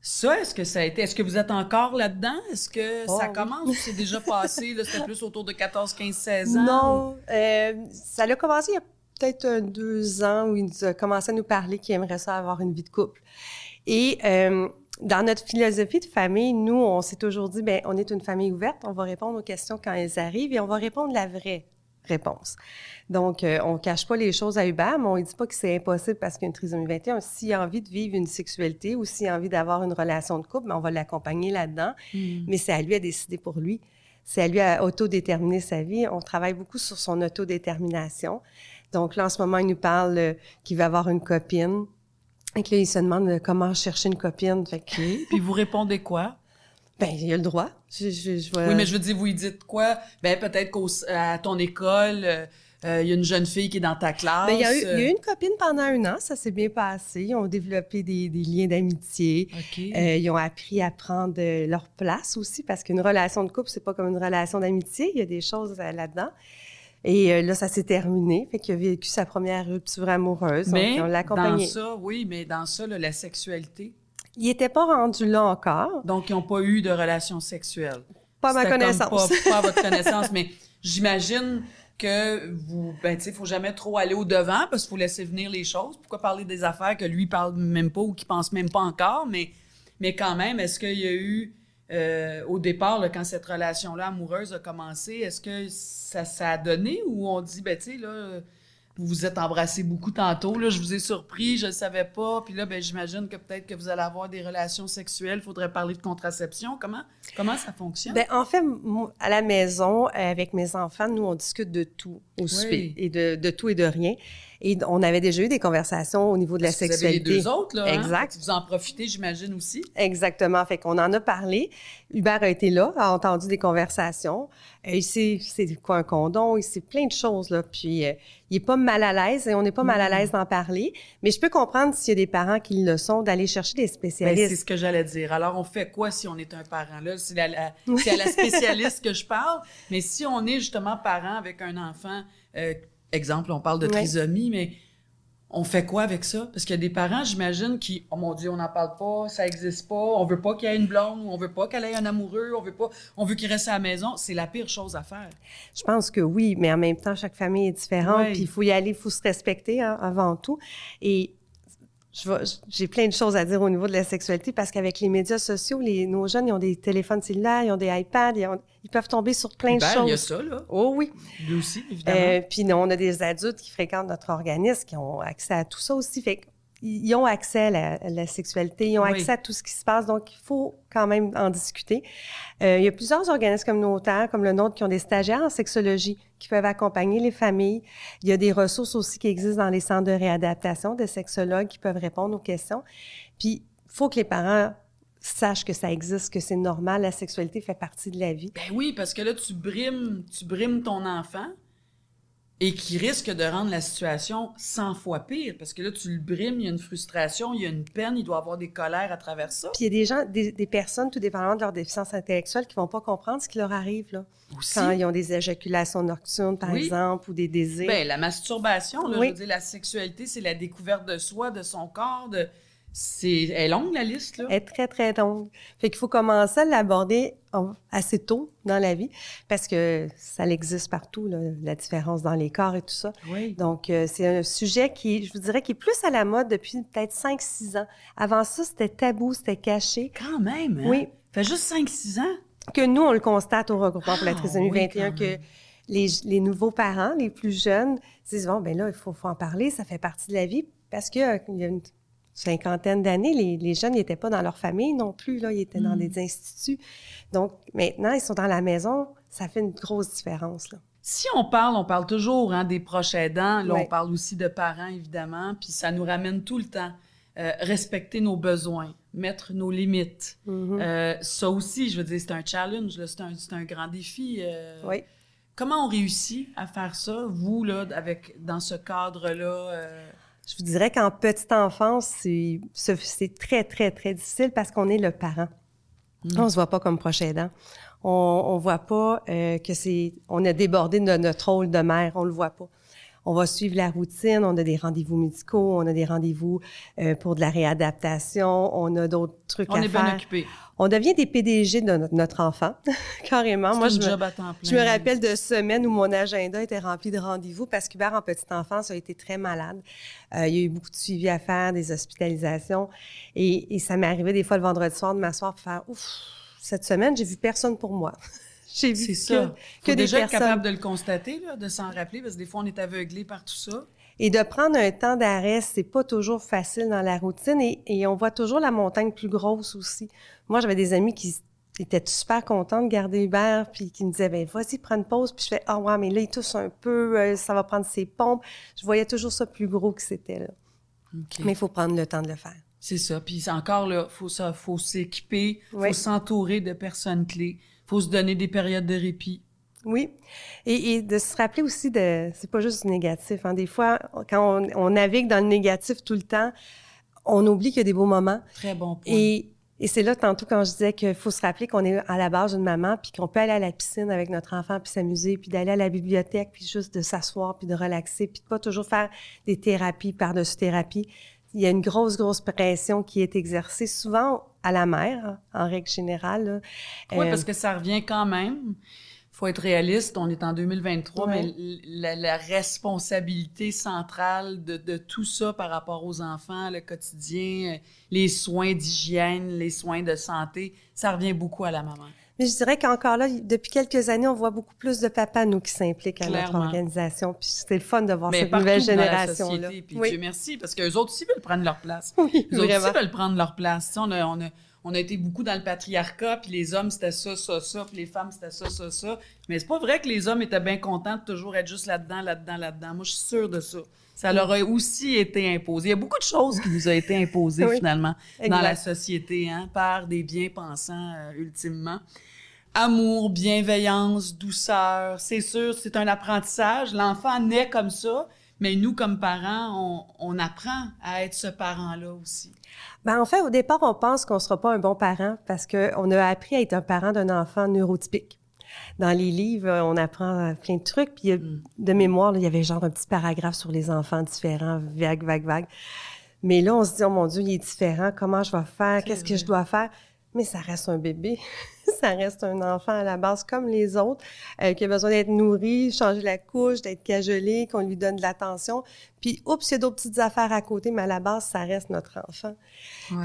C: Ça, est-ce que ça a été. Est-ce que vous êtes encore là-dedans? Est-ce que
D: Oh,
C: ça
D: oui.
C: commence ou c'est déjà passé? C'était plus autour de 14, 15, 16 ans?
D: Non, euh, ça a commencé il y a peut-être deux ans où il nous a commencé à nous parler qu'il aimerait ça avoir une vie de couple. Et euh, dans notre philosophie de famille, nous, on s'est toujours dit, ben, on est une famille ouverte, on va répondre aux questions quand elles arrivent et on va répondre la vraie réponse. Donc, euh, on cache pas les choses à Hubert, mais on ne dit pas que c'est impossible parce qu'il y a une trisomie 21. S'il a envie de vivre une sexualité ou s'il a envie d'avoir une relation de couple, ben, on va l'accompagner là-dedans.
C: Hmm.
D: Mais c'est à lui à décider pour lui. C'est à lui à autodéterminer sa vie. On travaille beaucoup sur son autodétermination. Donc là, en ce moment, il nous parle euh, qu'il va avoir une copine. Et que là, il se demande euh, comment chercher une copine. Fait que,
C: Puis vous répondez quoi?
D: Ben, il a le droit. Je, je, je vais-
C: Oui, mais je veux dire, vous lui dites quoi? Ben, peut-être qu'à ton école, euh, euh, il y a une jeune fille qui est dans ta classe.
D: Ben, il, y a eu,
C: euh,
D: il y a eu une copine pendant un an, ça s'est bien passé. Ils ont développé des, des liens d'amitié.
C: OK.
D: Euh, ils ont appris à prendre euh, leur place aussi, parce qu'une relation de couple, c'est pas comme une relation d'amitié. Il y a des choses euh, là-dedans. Et euh, là, ça s'est terminé. Fait qu'il a vécu sa première rupture amoureuse.
C: mais
D: donc, on l'a
C: dans ça, oui, mais dans ça, là, la sexualité.
D: Il n'était pas rendu là encore.
C: Donc, ils n'ont pas eu de relation sexuelle.
D: Pas à ma connaissance.
C: Pas, pas à votre connaissance, mais j'imagine que vous, ben, tu sais, faut jamais trop aller au devant parce qu'il faut laisser venir les choses. Pourquoi parler des affaires que lui parle même pas ou qu'il pense même pas encore, mais, mais quand même, est-ce qu'il y a eu, euh, au départ, là, quand cette relation-là amoureuse a commencé, est-ce que ça, ça a donné ou on dit, ben, tu sais, là, vous vous êtes embrassés beaucoup tantôt, là, je vous ai surpris, je le savais pas, puis là, ben, j'imagine que peut-être que vous allez avoir des relations sexuelles, faudrait parler de contraception. Comment, comment ça fonctionne?
D: Ben, en fait, moi, à la maison, avec mes enfants, nous, on discute de tout au souper, et de, de tout et de rien. Et on avait déjà eu des conversations au niveau de la
C: que Vous avez
D: sexualité.
C: les deux autres, là. hein?
D: Exact.
C: Vous en profitez, j'imagine, aussi.
D: Exactement. Fait qu'on en a parlé. Hubert a été là, a entendu des conversations. Euh, il sait c'est quoi un condom, il sait plein de choses, là. Puis, euh, il est pas mal à l'aise et on n'est pas mal à l'aise d'en parler. Mais je peux comprendre s'il y a des parents qui le sont, d'aller chercher des
C: Ben, c'est
D: spécialistes.
C: ce que j'allais dire. Alors, on fait quoi si on est un parent? Là, c'est, la- c'est à la spécialiste que je parle. Mais si on est justement parent avec un enfant, euh, exemple, on parle de trisomie, mais on fait quoi avec ça? Parce qu'il y a des parents, j'imagine, qui, oh mon Dieu, on n'en parle pas, ça existe pas, on veut pas qu'il y ait une blonde, on veut pas qu'elle ait un amoureux, on veut pas, on veut qu'il reste à la maison. C'est la pire chose à faire.
D: Je pense que oui, mais en même temps, chaque famille est différente. Puis, il faut y aller, il faut se respecter hein, avant tout. Et j'ai plein de choses à dire au niveau de la sexualité parce qu'avec les médias sociaux, les, nos jeunes, ils ont des téléphones cellulaires, ils ont des iPads, ils, ont- ils peuvent tomber sur plein de
C: Hubert, il y a
D: choses.
C: ça, là.
D: Oh oui.
C: Lui aussi, évidemment.
D: Euh, puis non, on a des adultes qui fréquentent notre organisme qui ont accès à tout ça aussi. Fait ils ont accès à la, à la sexualité, ils ont
C: Oui.
D: accès à tout ce qui se passe, donc il faut quand même en discuter. Euh, il y a plusieurs organismes communautaires, comme le nôtre, qui ont des stagiaires en sexologie qui peuvent accompagner les familles. Il y a des ressources aussi qui existent dans les centres de réadaptation, de sexologues qui peuvent répondre aux questions. Puis, il faut que les parents sachent que ça existe, que c'est normal, la sexualité fait partie de la vie.
C: Ben oui, parce que là, tu brimes, tu brimes ton enfant et qui risque de rendre la situation 100 fois pire. Parce que là, tu le brimes, il y a une frustration, il y a une peine, il doit avoir des colères à travers ça.
D: Puis il y a des gens, des, des personnes, tout dépendamment de leur déficience intellectuelle, qui vont pas comprendre ce qui leur arrive, là.
C: Aussi.
D: Quand ils ont des éjaculations nocturnes, par
C: Oui.
D: exemple, ou des désirs.
C: Ben, la masturbation, là,
D: Oui.
C: je veux dire, la sexualité, c'est la découverte de soi, de son corps. De... C'est... Elle est longue, la liste, là?
D: est très, très longue. Fait qu'il faut commencer à l'aborder assez tôt dans la vie, parce que ça existe partout, là, la différence dans les corps et tout ça.
C: Oui.
D: Donc, euh, c'est un sujet qui, je vous dirais, qui est plus à la mode depuis peut-être 5-6 ans. Avant ça, c'était tabou, c'était caché.
C: Quand même, hein?
D: Oui.
C: Fait juste 5-6 ans?
D: que nous, on le constate au regroupement pour la
C: Ah,
D: trisomie
C: oui,
D: 21,
C: quand
D: que les, les nouveaux parents, les plus jeunes, disent, bon, ben là, il faut, faut en parler, ça fait partie de la vie, parce que euh, y a une cinquantaine d'années, les, les jeunes n'étaient pas dans leur famille non plus, là, ils étaient dans
C: Mm.
D: des instituts. Donc, maintenant, ils sont dans la maison, ça fait une grosse différence, là.
C: Si on parle, on parle toujours hein, des proches aidants. Là, on parle aussi de parents, évidemment. Puis ça nous ramène tout le temps. euh, respecter nos besoins, mettre nos limites.
D: Mhm.
C: Euh, ça aussi, je veux dire, c'est un challenge, là, c'est un, c'est un grand défi. euh.
D: Oui.
C: Comment on réussit à faire ça, vous, là, avec, dans ce cadre-là?
D: Je vous dirais qu'en petite enfance, c'est très, très, très difficile parce qu'on est le parent.
C: Mm.
D: On se voit pas comme proche aidant. On, on voit pas euh, que c'est... On a débordé de notre rôle de mère, on le voit pas. On va suivre la routine, on a des rendez-vous médicaux, on a des rendez-vous euh, pour de la réadaptation, on a d'autres trucs
C: On
D: à
C: est
D: faire.
C: bien occupé.
D: On devient des PDG de notre, notre enfant, carrément. Moi, je me,
C: job à temps plein.
D: je me rappelle de semaines où mon agenda était rempli de rendez-vous parce qu'Hubert, en petite enfance, a été très malade. Euh, il y a eu beaucoup de suivi à faire, des hospitalisations. Et, et ça m'est arrivé des fois le vendredi soir de m'asseoir pour faire Ouf, cette semaine, j'ai vu personne pour moi. j'ai vu
C: C'est
D: que,
C: ça.
D: que des
C: déjà être capable de le constater, là, de s'en rappeler, parce que des fois, on est aveuglé par tout ça.
D: Et de prendre un temps d'arrêt, c'est pas toujours facile dans la routine et, et on voit toujours la montagne plus grosse aussi. Moi, j'avais des amis qui étaient super contents de garder Hubert puis qui me disaient, ben vas-y, prends une pause. Puis je fais, ah ouais, mais là, il tousse un peu, euh, ça va prendre ses pompes. Je voyais toujours ça plus gros que c'était là. Mais il faut prendre le temps de le faire.
C: C'est ça. Puis encore là, faut ça, faut s'équiper, faut s'entourer de personnes clés, faut se donner des périodes de répit.
D: Oui. Et, et de se rappeler aussi de, c'est pas juste du négatif. Hein. Des fois, quand on, on navigue dans le négatif tout le temps, on oublie qu'il y a des beaux moments.
C: Très bon point.
D: Et, et c'est là, tantôt, quand je disais qu'il faut se rappeler qu'on est à la base d'une maman, puis qu'on peut aller à la piscine avec notre enfant, puis s'amuser, puis d'aller à la bibliothèque, puis juste de s'asseoir, puis de relaxer, puis de pas toujours faire des thérapies par-dessus thérapies. Il y a une grosse, grosse pression qui est exercée souvent à la mère, en règle générale.
C: Oui,
D: Euh,
C: parce que ça revient quand même. faut être réaliste, on est en 2023,
D: Ouais.
C: mais la responsabilité centrale de, de tout ça par rapport aux enfants, le quotidien, euh, les soins d'hygiène, les soins de santé, ça revient beaucoup à la maman.
D: Mais je dirais qu'encore là, depuis quelques années, on voit beaucoup plus de papas, nous, qui s'impliquent à notre organisation. Puis c'est le fun de voir
C: Mais
D: cette nouvelle génération-là.
C: puis
D: Oui,
C: Dieu merci, parce qu'eux autres aussi veulent prendre leur place.
D: oui
C: Les autres aussi veulent prendre leur place. On, a, on, a, on a été beaucoup dans le patriarcat, puis les hommes, c'était ça, ça, ça, puis les femmes, c'était ça, ça, ça. Mais c'est pas vrai que les hommes étaient bien contents de toujours être juste là-dedans, là-dedans, là-dedans. Moi, je suis sûre de ça. Ça leur a aussi été imposé. Il y a beaucoup de choses qui nous ont été imposées,
D: Oui,
C: finalement, dans la société, hein, par des bien-pensants, euh, ultimement. Amour, bienveillance, douceur, c'est sûr, c'est un apprentissage. L'enfant naît comme ça, mais nous, comme parents, on, on apprend à être ce parent-là aussi.
D: Ben, en fait, au départ, on pense qu'on sera pas un bon parent parce qu'on a appris à être un parent d'un enfant neurotypique. Dans les livres, on apprend plein de trucs. Puis, a-
C: Mm.
D: de mémoire, là, il y avait genre un petit paragraphe sur les enfants différents, vague, vague, vague. Mais là, on se dit, oh mon Dieu, il est différent. Comment je vais faire? Qu'est-ce que je dois faire? Mais ça reste un bébé. ça reste un enfant à la base comme les autres, euh, qui a besoin d'être nourri, changer la couche, d'être cajolé, qu'on lui donne de l'attention. Puis, oups, il y a d'autres petites affaires à côté, mais à la base, ça reste notre enfant.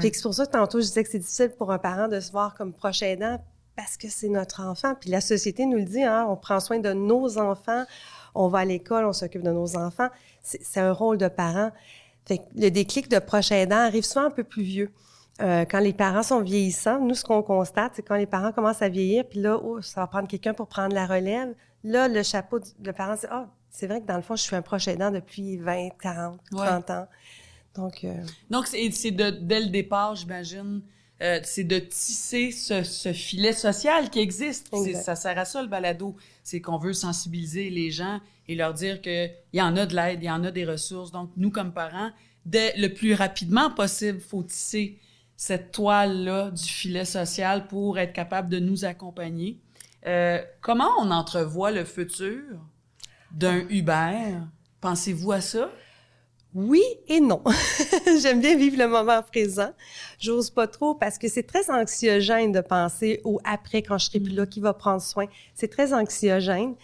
D: C'est pour ça que tantôt, je disais que c'est difficile pour un parent de se voir comme proche aidant parce que c'est notre enfant. Puis la société nous le dit, hein, on prend soin de nos enfants, on va à l'école, on s'occupe de nos enfants. C'est c'est un rôle de parent. Fait que le déclic de proche aidant arrive souvent un peu plus vieux. Euh, quand les parents sont vieillissants, nous, ce qu'on constate, c'est quand les parents commencent à vieillir, puis là, oh, ça va prendre quelqu'un pour prendre la relève. Là, le chapeau du le parent, c'est Ah, c'est vrai que dans le fond, je suis un proche aidant depuis 20, 40,
C: Ouais.
D: 30 ans. Donc, euh,
C: Donc, c'est de, dès le départ, j'imagine, euh, c'est de tisser ce, ce filet social qui existe. Ça sert à ça, le balado. C'est qu'on veut sensibiliser les gens et leur dire qu'il y en a de l'aide, il y en a des ressources. Donc, nous, comme parents, dès le plus rapidement possible, faut tisser cette toile-là du filet social pour être capable de nous accompagner. Euh, comment on entrevoit le futur d'un Uber? Pensez-vous à ça?
D: Oui et non. J'aime bien vivre le moment présent. J'ose pas trop parce que c'est très anxiogène de penser au après quand je serai plus là, qui va prendre soin. C'est très anxiogène.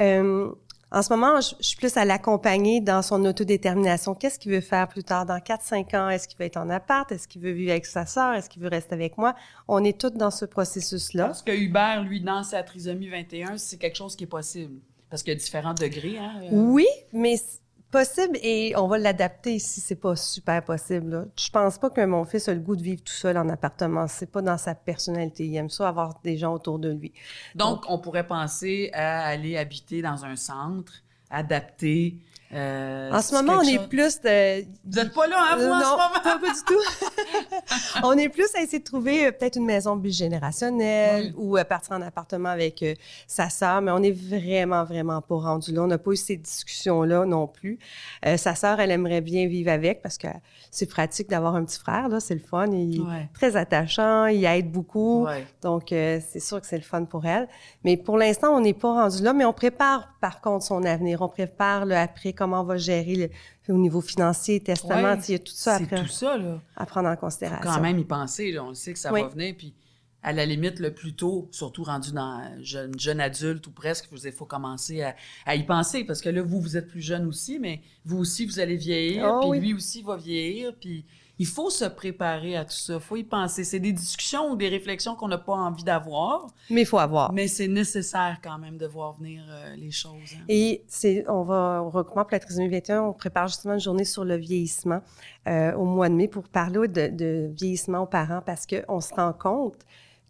D: Euh, en ce moment, je, je suis plus à l'accompagner dans son autodétermination. Qu'est-ce qu'il veut faire plus tard? Dans 4-5 ans, est-ce qu'il veut être en appart? Est-ce qu'il veut vivre avec sa sœur? Est-ce qu'il veut rester avec moi? On est toutes dans ce processus-là.
C: Parce que Hubert, lui, dans sa trisomie 21, c'est quelque chose qui est possible. Parce qu'il y a différents degrés. Hein, euh,
D: Oui, mais possible et on va l'adapter si c'est pas super possible. Là. Je pense pas que mon fils a le goût de vivre tout seul en appartement. C'est pas dans sa personnalité. Il aime ça avoir des gens autour de lui.
C: Donc, on pourrait penser à aller habiter dans un centre adapté. Euh,
D: en ce moment, on est
C: chose-
D: plus de...
C: Vous n'êtes pas là, hein, vous,
D: Euh,
C: en
D: non,
C: ce moment?
D: pas, pas du tout. on est plus à essayer de trouver euh, peut-être une maison bigénérationnelle ou euh, partir en appartement avec sa sœur, mais on est vraiment, vraiment pas rendu là. On n'a pas eu ces discussions-là non plus. Sa sœur, elle aimerait bien vivre avec parce que c'est pratique d'avoir un petit frère, là. C'est le fun. Il
C: Ouais.
D: est très attachant, il aide beaucoup.
C: Ouais.
D: Donc, c'est sûr que c'est le fun pour elle. Mais pour l'instant, on n'est pas rendu là, mais on prépare par contre son avenir. On prépare le après, comment on va gérer le- au niveau financier, testament,
C: Ouais.
D: il y a tout ça
C: C'est
D: après
C: tout ça, là.
D: à prendre en
C: Faut
D: considération.
C: quand même y penser, là. On le sait que ça
D: Oui.
C: va venir, puis à la limite, le plus tôt, surtout rendu dans jeune, jeune adulte ou presque, il faut commencer à, à y penser, parce que là, vous, vous êtes plus jeune aussi, mais vous aussi, vous allez vieillir,
D: Oh
C: puis
D: oui.
C: lui aussi va vieillir, puis il faut se préparer à tout ça, il faut y penser. C'est des discussions ou des réflexions qu'on n'a pas envie d'avoir,
D: Mais il faut avoir.
C: mais c'est nécessaire quand même de voir venir euh, les choses. hein.
D: Et c'est, on va, on recommande pour la trisomie 21, on prépare justement une journée sur le vieillissement euh, au mois de mai pour parler de, de vieillissement aux parents parce qu'on se rend compte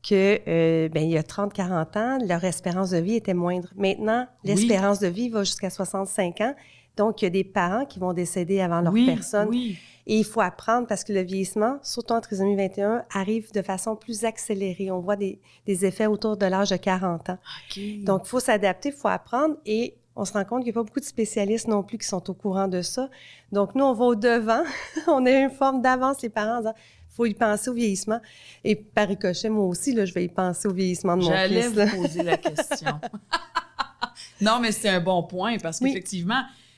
D: que euh, ben, il y a 30-40 ans, leur espérance de vie était moindre. Maintenant,
C: Oui.
D: l'espérance de vie va jusqu'à 65 ans. Donc, il y a des parents qui vont décéder avant leur
C: oui,
D: personne.
C: oui.
D: Et il faut apprendre parce que le vieillissement, surtout en trisomie 21, arrive de façon plus accélérée. On voit des, des effets autour de l'âge de 40 ans.
C: OK.
D: Donc, il faut s'adapter, il faut apprendre et on se rend compte qu'il n'y a pas beaucoup de spécialistes non plus qui sont au courant de ça. Donc, nous, on va au-devant. on a une forme d'avance, les parents, en disant faut y penser au vieillissement. Et par ricochet, moi aussi, là, je vais y penser au vieillissement de mon
C: J'allais
D: fils.
C: vous
D: là.
C: poser la question. non, mais c'est un bon point parce
D: Oui.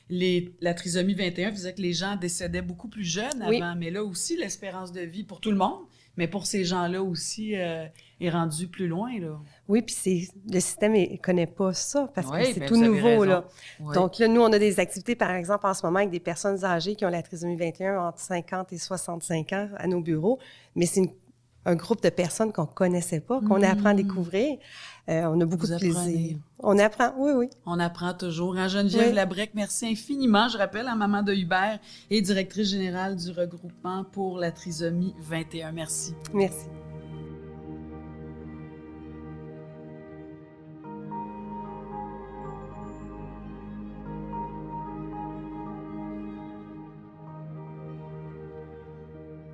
C: Les, la trisomie 21 faisait que les gens décédaient beaucoup plus jeunes
D: Oui.
C: avant. Mais là aussi, l'espérance de vie pour tout le monde, mais pour ces gens-là aussi, euh, est rendue plus loin. Là.
D: Oui, puis c'est, le système ne connaît pas ça parce
C: Oui,
D: que c'est
C: ben,
D: tout nouveau. Là. Donc là, nous, on a des activités, par exemple, en ce moment, avec des personnes âgées qui ont la trisomie 21 entre 50 et 65 ans à nos bureaux. Mais c'est une- un groupe de personnes qu'on connaissait pas, qu'on apprend à découvrir. Euh, on a beaucoup.
C: Vous
D: de plaisir.
C: apprenez.
D: On apprend, oui, oui.
C: On apprend toujours. Hein, Geneviève
D: Oui.
C: Labrec, merci infiniment. Je rappelle à maman de Hubert et directrice générale du regroupement pour la trisomie 21. Merci.
D: Merci.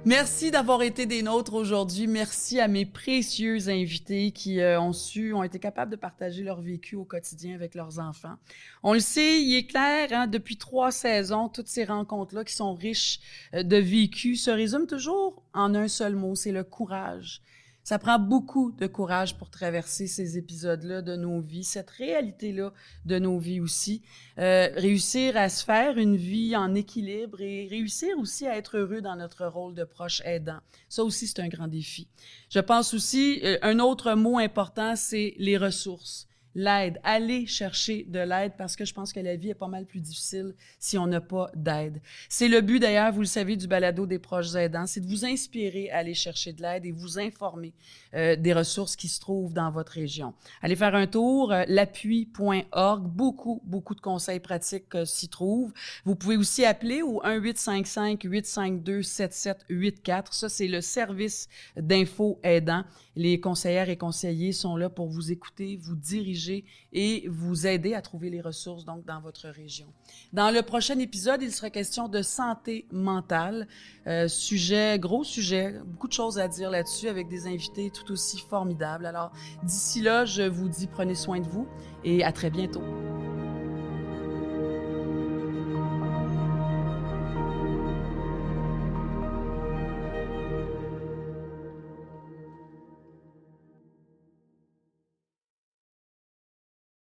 C: Merci d'avoir été des nôtres aujourd'hui. Merci à mes précieux invités qui euh, ont su, ont été capables de partager leur vécu au quotidien avec leurs enfants. On le sait, il est clair, hein, depuis trois saisons, toutes ces rencontres-là qui sont riches euh, de vécu se résument toujours en un seul mot, c'est le courage. Ça prend beaucoup de courage pour traverser ces épisodes-là de nos vies, cette réalité-là de nos vies aussi. Euh, réussir à se faire une vie en équilibre et réussir aussi à être heureux dans notre rôle de proche aidant. Ça aussi, c'est un grand défi. Je pense aussi, euh, un autre mot important, c'est les ressources. L'aide. Aller chercher de l'aide parce que je pense que la vie est pas mal plus difficile si on n'a pas d'aide. C'est le but d'ailleurs, vous le savez, du balado des proches aidants, c'est de vous inspirer à aller chercher de l'aide et vous informer euh, des ressources qui se trouvent dans votre région. Allez faire un tour, euh, l'appui.org, beaucoup, beaucoup de conseils pratiques euh, s'y trouvent. Vous pouvez aussi appeler au 1-855-852-7784. Ça, c'est le service d'info aidant. Les conseillères et conseillers sont là pour vous écouter, vous diriger et vous aider à trouver les ressources donc dans votre région. Dans le prochain épisode, il sera question de santé mentale, euh, sujet, gros sujet, beaucoup de choses à dire là-dessus avec des invités tout aussi formidables. Alors, d'ici là, je vous dis prenez soin de vous et à très bientôt.